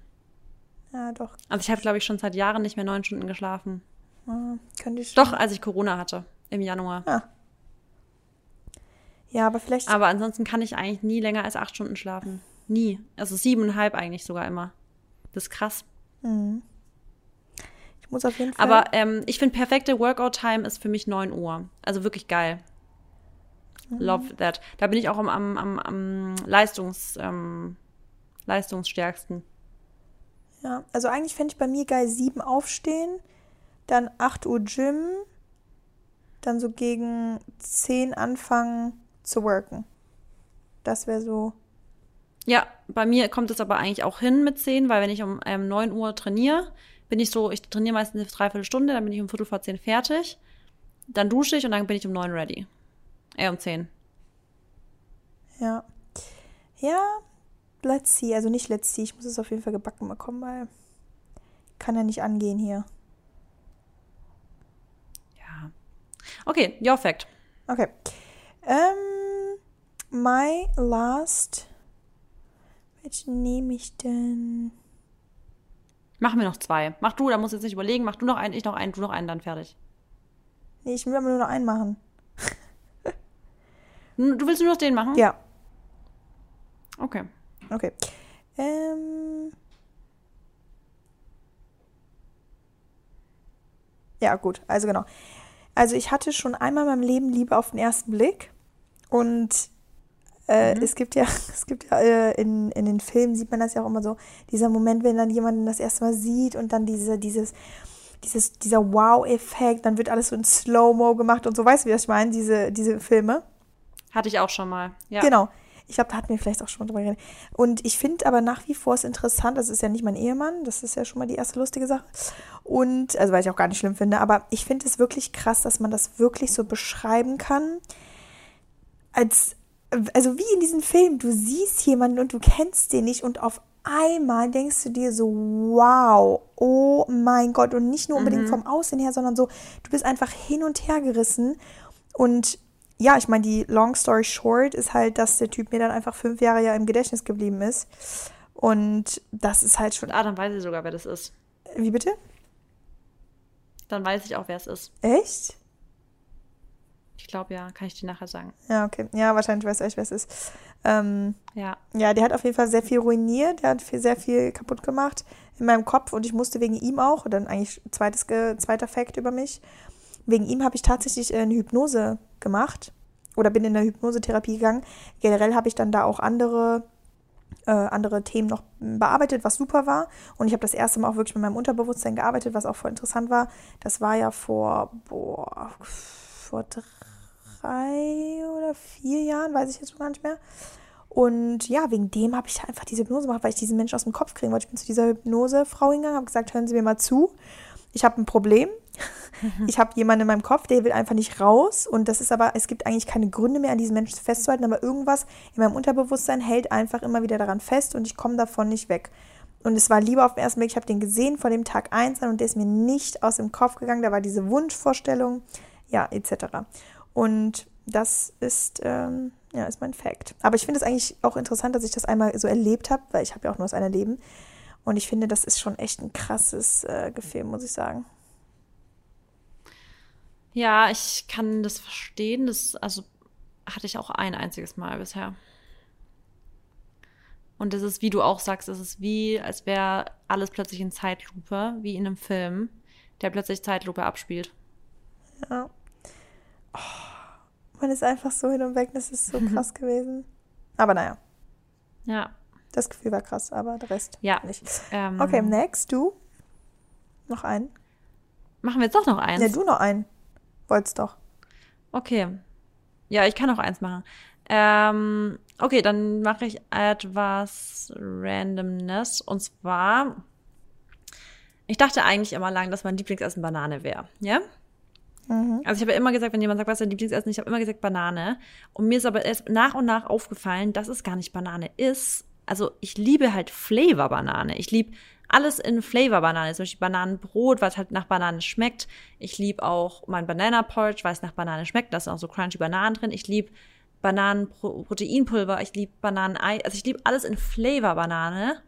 Ja, doch. Also ich habe, glaube ich, schon seit Jahren nicht mehr neun Stunden geschlafen. Ja, könnte ich. Doch, als ich Corona hatte, im Januar. Ah. Ja, aber vielleicht. Aber ansonsten kann ich eigentlich nie länger als acht Stunden schlafen. Nie. Also siebeneinhalb eigentlich sogar immer. Das ist krass. ich muss auf jeden Fall. Aber ähm, ich finde, perfekte Workout-Time ist für mich 9 Uhr. Also wirklich geil. Love that. Da bin ich auch am, am, am, am Leistungs, ähm, leistungsstärksten. Ja, also eigentlich fände ich bei mir geil sieben aufstehen, dann 8 Uhr Gym, dann so gegen 10 anfangen zu worken. Das wäre so. Ja, bei mir kommt es aber eigentlich auch hin mit 10, weil wenn ich um ähm, 9 Uhr trainiere, bin ich so, ich trainiere meistens eine Dreiviertelstunde, dann bin ich um Viertel vor 10 fertig, dann dusche ich und dann bin ich um 9 ready. Äh, um 10. Ja. Ja, let's see. Also nicht let's see. Ich muss es auf jeden Fall gebacken bekommen, weil kann ja nicht angehen hier. Ja. Okay, your fact. Okay. Ähm, my last. Welchen nehme ich denn? Machen wir noch zwei. Mach du, da musst du jetzt nicht überlegen. Mach du noch einen, ich noch einen, du noch einen, dann fertig. Nee, ich will aber nur noch einen machen. Du willst nur noch den machen? Ja, Okay. okay. Ähm. Ja, gut. Also genau. Also ich hatte schon einmal in meinem Leben Liebe auf den ersten Blick. Und äh, es gibt ja, es gibt ja äh, in, in den Filmen sieht man das ja auch immer so, dieser Moment, wenn dann jemanden das erste Mal sieht und dann diese, dieses, dieses, dieser Wow-Effekt, dann wird alles so in Slow-Mo gemacht und so, weißt du, wie das ich meine, diese, diese Filme? Hatte ich auch schon mal. Ja. Genau. Ich glaube, da hatten wir vielleicht auch schon mal drüber geredet. Und ich finde aber nach wie vor es interessant, das ist ja nicht mein Ehemann, das ist ja schon mal die erste lustige Sache. Und, also weil ich auch gar nicht schlimm finde, aber ich finde es wirklich krass, dass man das wirklich so beschreiben kann, als, also wie in diesem Film, du siehst jemanden und du kennst den nicht und auf einmal denkst du dir so, wow, oh mein Gott, und nicht nur unbedingt vom Aussehen her, sondern so, du bist einfach hin und her gerissen und ja, ich meine, die Long Story Short ist halt, dass der Typ mir dann einfach fünf Jahre ja im Gedächtnis geblieben ist. Und das ist halt schon. Ah, dann weiß ich sogar, wer das ist. Wie bitte? Dann weiß ich auch, wer es ist. Echt? Ich glaube ja, kann ich dir nachher sagen. Ja, okay. Ja, wahrscheinlich weiß ich, wer es ist. Ähm, Ja. ja, der hat auf jeden Fall sehr viel ruiniert. Der hat viel, sehr viel kaputt gemacht in meinem Kopf und ich musste wegen ihm auch, dann eigentlich zweites, zweiter Fact über mich, wegen ihm habe ich tatsächlich äh, eine Hypnose gemacht oder bin in eine Hypnosetherapie gegangen. Generell habe ich dann da auch andere äh, andere Themen noch bearbeitet, was super war. Und ich habe das erste Mal auch wirklich mit meinem Unterbewusstsein gearbeitet, was auch voll interessant war. Das war ja vor, boah, vor drei oder vier Jahren, weiß ich jetzt schon gar nicht mehr. Und ja, wegen dem habe ich einfach diese Hypnose gemacht, weil ich diesen Menschen aus dem Kopf kriegen wollte. Ich bin zu dieser Hypnosefrau hingegangen, habe gesagt, hören Sie mir mal zu. Ich habe ein Problem. Ich habe jemanden in meinem Kopf, der will einfach nicht raus. Und das ist aber, es gibt eigentlich keine Gründe mehr, an diesen Menschen festzuhalten, aber irgendwas in meinem Unterbewusstsein hält einfach immer wieder daran fest und ich komme davon nicht weg. Und es war lieber auf den ersten Blick, ich habe den gesehen vor dem Tag 1 an und der ist mir nicht aus dem Kopf gegangen. Da war diese Wunschvorstellung, ja, etc. Und das ist, ähm, ja, ist mein Fact. Aber ich finde es eigentlich auch interessant, dass ich das einmal so erlebt habe, weil ich habe ja auch nur aus einer Leben. Und ich finde, das ist schon echt ein krasses äh, Gefühl, muss ich sagen. Ja, ich kann das verstehen. Das also hatte ich auch ein einziges Mal bisher. Und das ist, wie du auch sagst, es ist wie, als wäre alles plötzlich in Zeitlupe, wie in einem Film, der plötzlich Zeitlupe abspielt. Ja. Oh, man ist einfach so hin und weg, das ist so krass gewesen. Aber naja. Ja. Das Gefühl war krass, aber der Rest ja. nicht. Ähm, Okay, next, du. Noch einen? Machen wir jetzt doch noch eins. Ja, du noch einen. Wolltest doch. Okay. Ja, ich kann auch eins machen. Ähm, okay, dann mache ich etwas Randomness. Und zwar, ich dachte eigentlich immer lang, dass mein Lieblingsessen Banane wäre. Ja? Mhm. Also ich habe ja immer gesagt, wenn jemand sagt, was ist dein Lieblingsessen, ich habe immer gesagt Banane. Und mir ist aber erst nach und nach aufgefallen, dass es gar nicht Banane ist. Also ich liebe halt Flavor-Banane. Ich liebe alles in Flavor-Banane. Zum Beispiel Bananenbrot, was halt nach Banane schmeckt. Ich liebe auch mein Banana Porridge, weil es nach Banane schmeckt. Da sind auch so crunchy Bananen drin. Ich liebe Bananenproteinpulver. Ich liebe Bananenei. Also ich liebe alles in Flavor-Banane.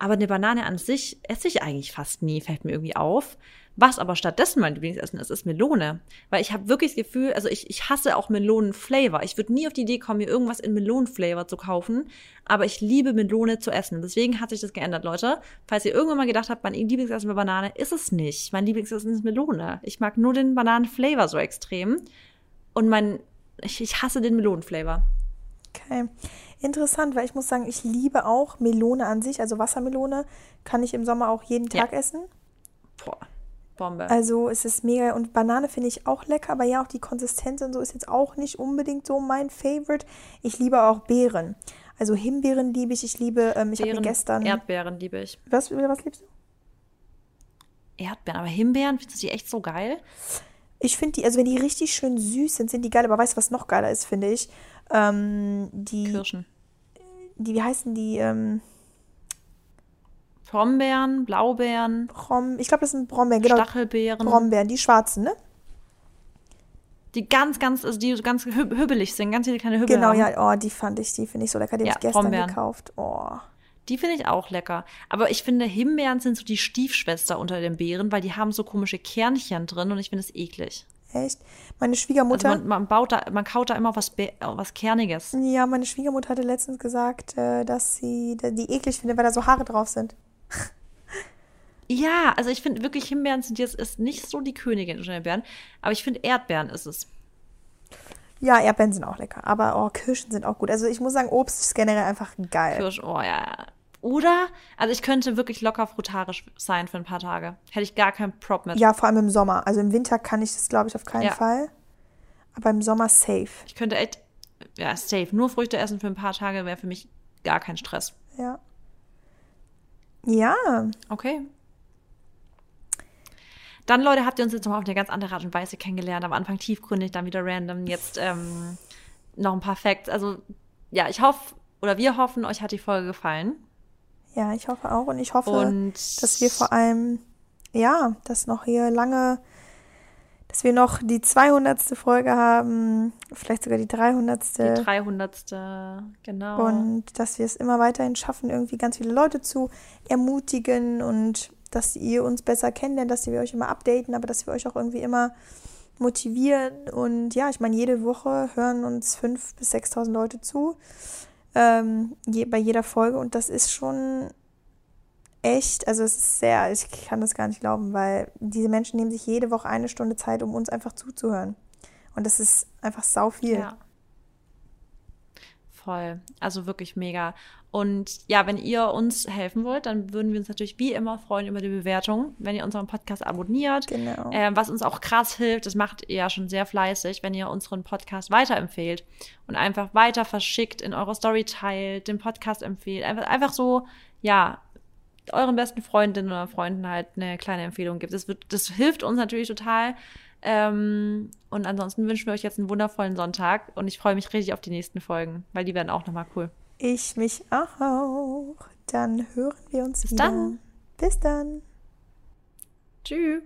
Aber eine Banane an sich esse ich eigentlich fast nie, fällt mir irgendwie auf. Was aber stattdessen mein Lieblingsessen ist, ist Melone. Weil ich habe wirklich das Gefühl, also ich, ich hasse auch Melonenflavor. Ich würde nie auf die Idee kommen, mir irgendwas in Melonenflavor zu kaufen. Aber ich liebe Melone zu essen. Deswegen hat sich das geändert, Leute. Falls ihr irgendwann mal gedacht habt, mein Lieblingsessen wäre Banane, ist es nicht. Mein Lieblingsessen ist Melone. Ich mag nur den Bananenflavor so extrem. Und mein, ich, ich hasse den Melonenflavor. Okay. Interessant, weil ich muss sagen, ich liebe auch Melone an sich. Also Wassermelone kann ich im Sommer auch jeden Tag Ja. essen. Boah, Bombe. Also es ist mega. Und Banane finde ich auch lecker, aber ja, auch die Konsistenz und so ist jetzt auch nicht unbedingt so mein Favorite. Ich liebe auch Beeren. Also Himbeeren liebe ich. Ich liebe, ähm, ich habe gestern. Erdbeeren liebe ich. was, was liebst du? Erdbeeren, aber Himbeeren, findest du die echt so geil? Ich finde die, also wenn die richtig schön süß sind, sind die geil. Aber weißt du, was noch geiler ist, finde ich? Ähm, die, Kirschen. die, wie heißen die? Ähm, Brombeeren, Blaubeeren, Brom, ich glaube, das sind Brombeeren, genau. Stachelbeeren. Brombeeren, die schwarzen, ne? Die ganz, ganz, also die so ganz hü hübbelig sind, ganz viele kleine Hübbel Genau, haben. ja, oh, die fand ich, die finde ich so lecker. Die Ja, habe ich gestern Brombeeren. gekauft. Oh. Die finde ich auch lecker. Aber ich finde, Himbeeren sind so die Stiefschwester unter den Beeren, weil die haben so komische Kernchen drin und ich finde es eklig. Echt? Meine Also Schwiegermutter. man, man baut da, man kaut da immer was, Be- äh, was Kerniges. ja, meine Schwiegermutter hatte letztens gesagt, äh, dass sie die eklig findet, weil da so Haare drauf sind. Ja, also ich finde wirklich, Himbeeren sind jetzt ist nicht so die Königin unter den Beeren, aber ich finde Erdbeeren ist es. Ja, Erdbeeren sind auch lecker. Aber oh, Kirschen sind auch gut. Also ich muss sagen, Obst ist generell einfach geil. Kirsch, oh ja. Oder, also ich könnte wirklich locker frutarisch sein für ein paar Tage. Hätte ich gar keinen Prop mit. Ja, vor allem im Sommer. Also im Winter kann ich das, glaube ich, auf keinen Ja. Fall. Aber im Sommer safe. Ich könnte echt, ja, safe. Nur Früchte essen für ein paar Tage wäre für mich gar kein Stress. Ja. Ja, Okay. Dann, Leute, habt ihr uns jetzt nochmal auf eine ganz andere Art und Weise kennengelernt. Am Anfang tiefgründig, dann wieder random. Jetzt ähm, noch ein paar Facts. Also, ja, ich hoffe, oder wir hoffen, euch hat die Folge gefallen. ja, ich hoffe auch. Und ich hoffe, Und dass wir vor allem, ja, dass noch hier lange, dass wir noch die 200. Folge haben, vielleicht sogar die 300. die 300. Genau. Und dass wir es immer weiterhin schaffen, irgendwie ganz viele Leute zu ermutigen und dass ihr uns besser kennenlernt, dass wir euch immer updaten, aber dass wir euch auch irgendwie immer motivieren. Und ja, ich meine, jede Woche hören uns 5.000 bis 6.000 Leute zu ähm, je, bei jeder Folge und das ist schon echt, also es ist sehr, ich kann das gar nicht glauben, weil diese Menschen nehmen sich jede Woche eine Stunde Zeit, um uns einfach zuzuhören. Und das ist einfach sau viel. Ja. Voll. Also wirklich mega. Und ja, wenn ihr uns helfen wollt, dann würden wir uns natürlich wie immer freuen über die Bewertung, wenn ihr unseren Podcast abonniert. Genau. Ähm, was uns auch krass hilft, das macht ihr ja schon sehr fleißig, wenn ihr unseren Podcast weiterempfehlt und einfach weiter verschickt, in eurer Story teilt, den Podcast empfehlt. Einfach, einfach so, ja, euren besten Freundinnen oder Freunden halt eine kleine Empfehlung gibt. Das, wird, das hilft uns natürlich total. Ähm, und ansonsten wünschen wir euch jetzt einen wundervollen Sonntag und ich freue mich richtig auf die nächsten Folgen, weil die werden auch nochmal cool. Ich mich auch. Dann hören wir uns Bis wieder. dann. Bis dann. Tschüss.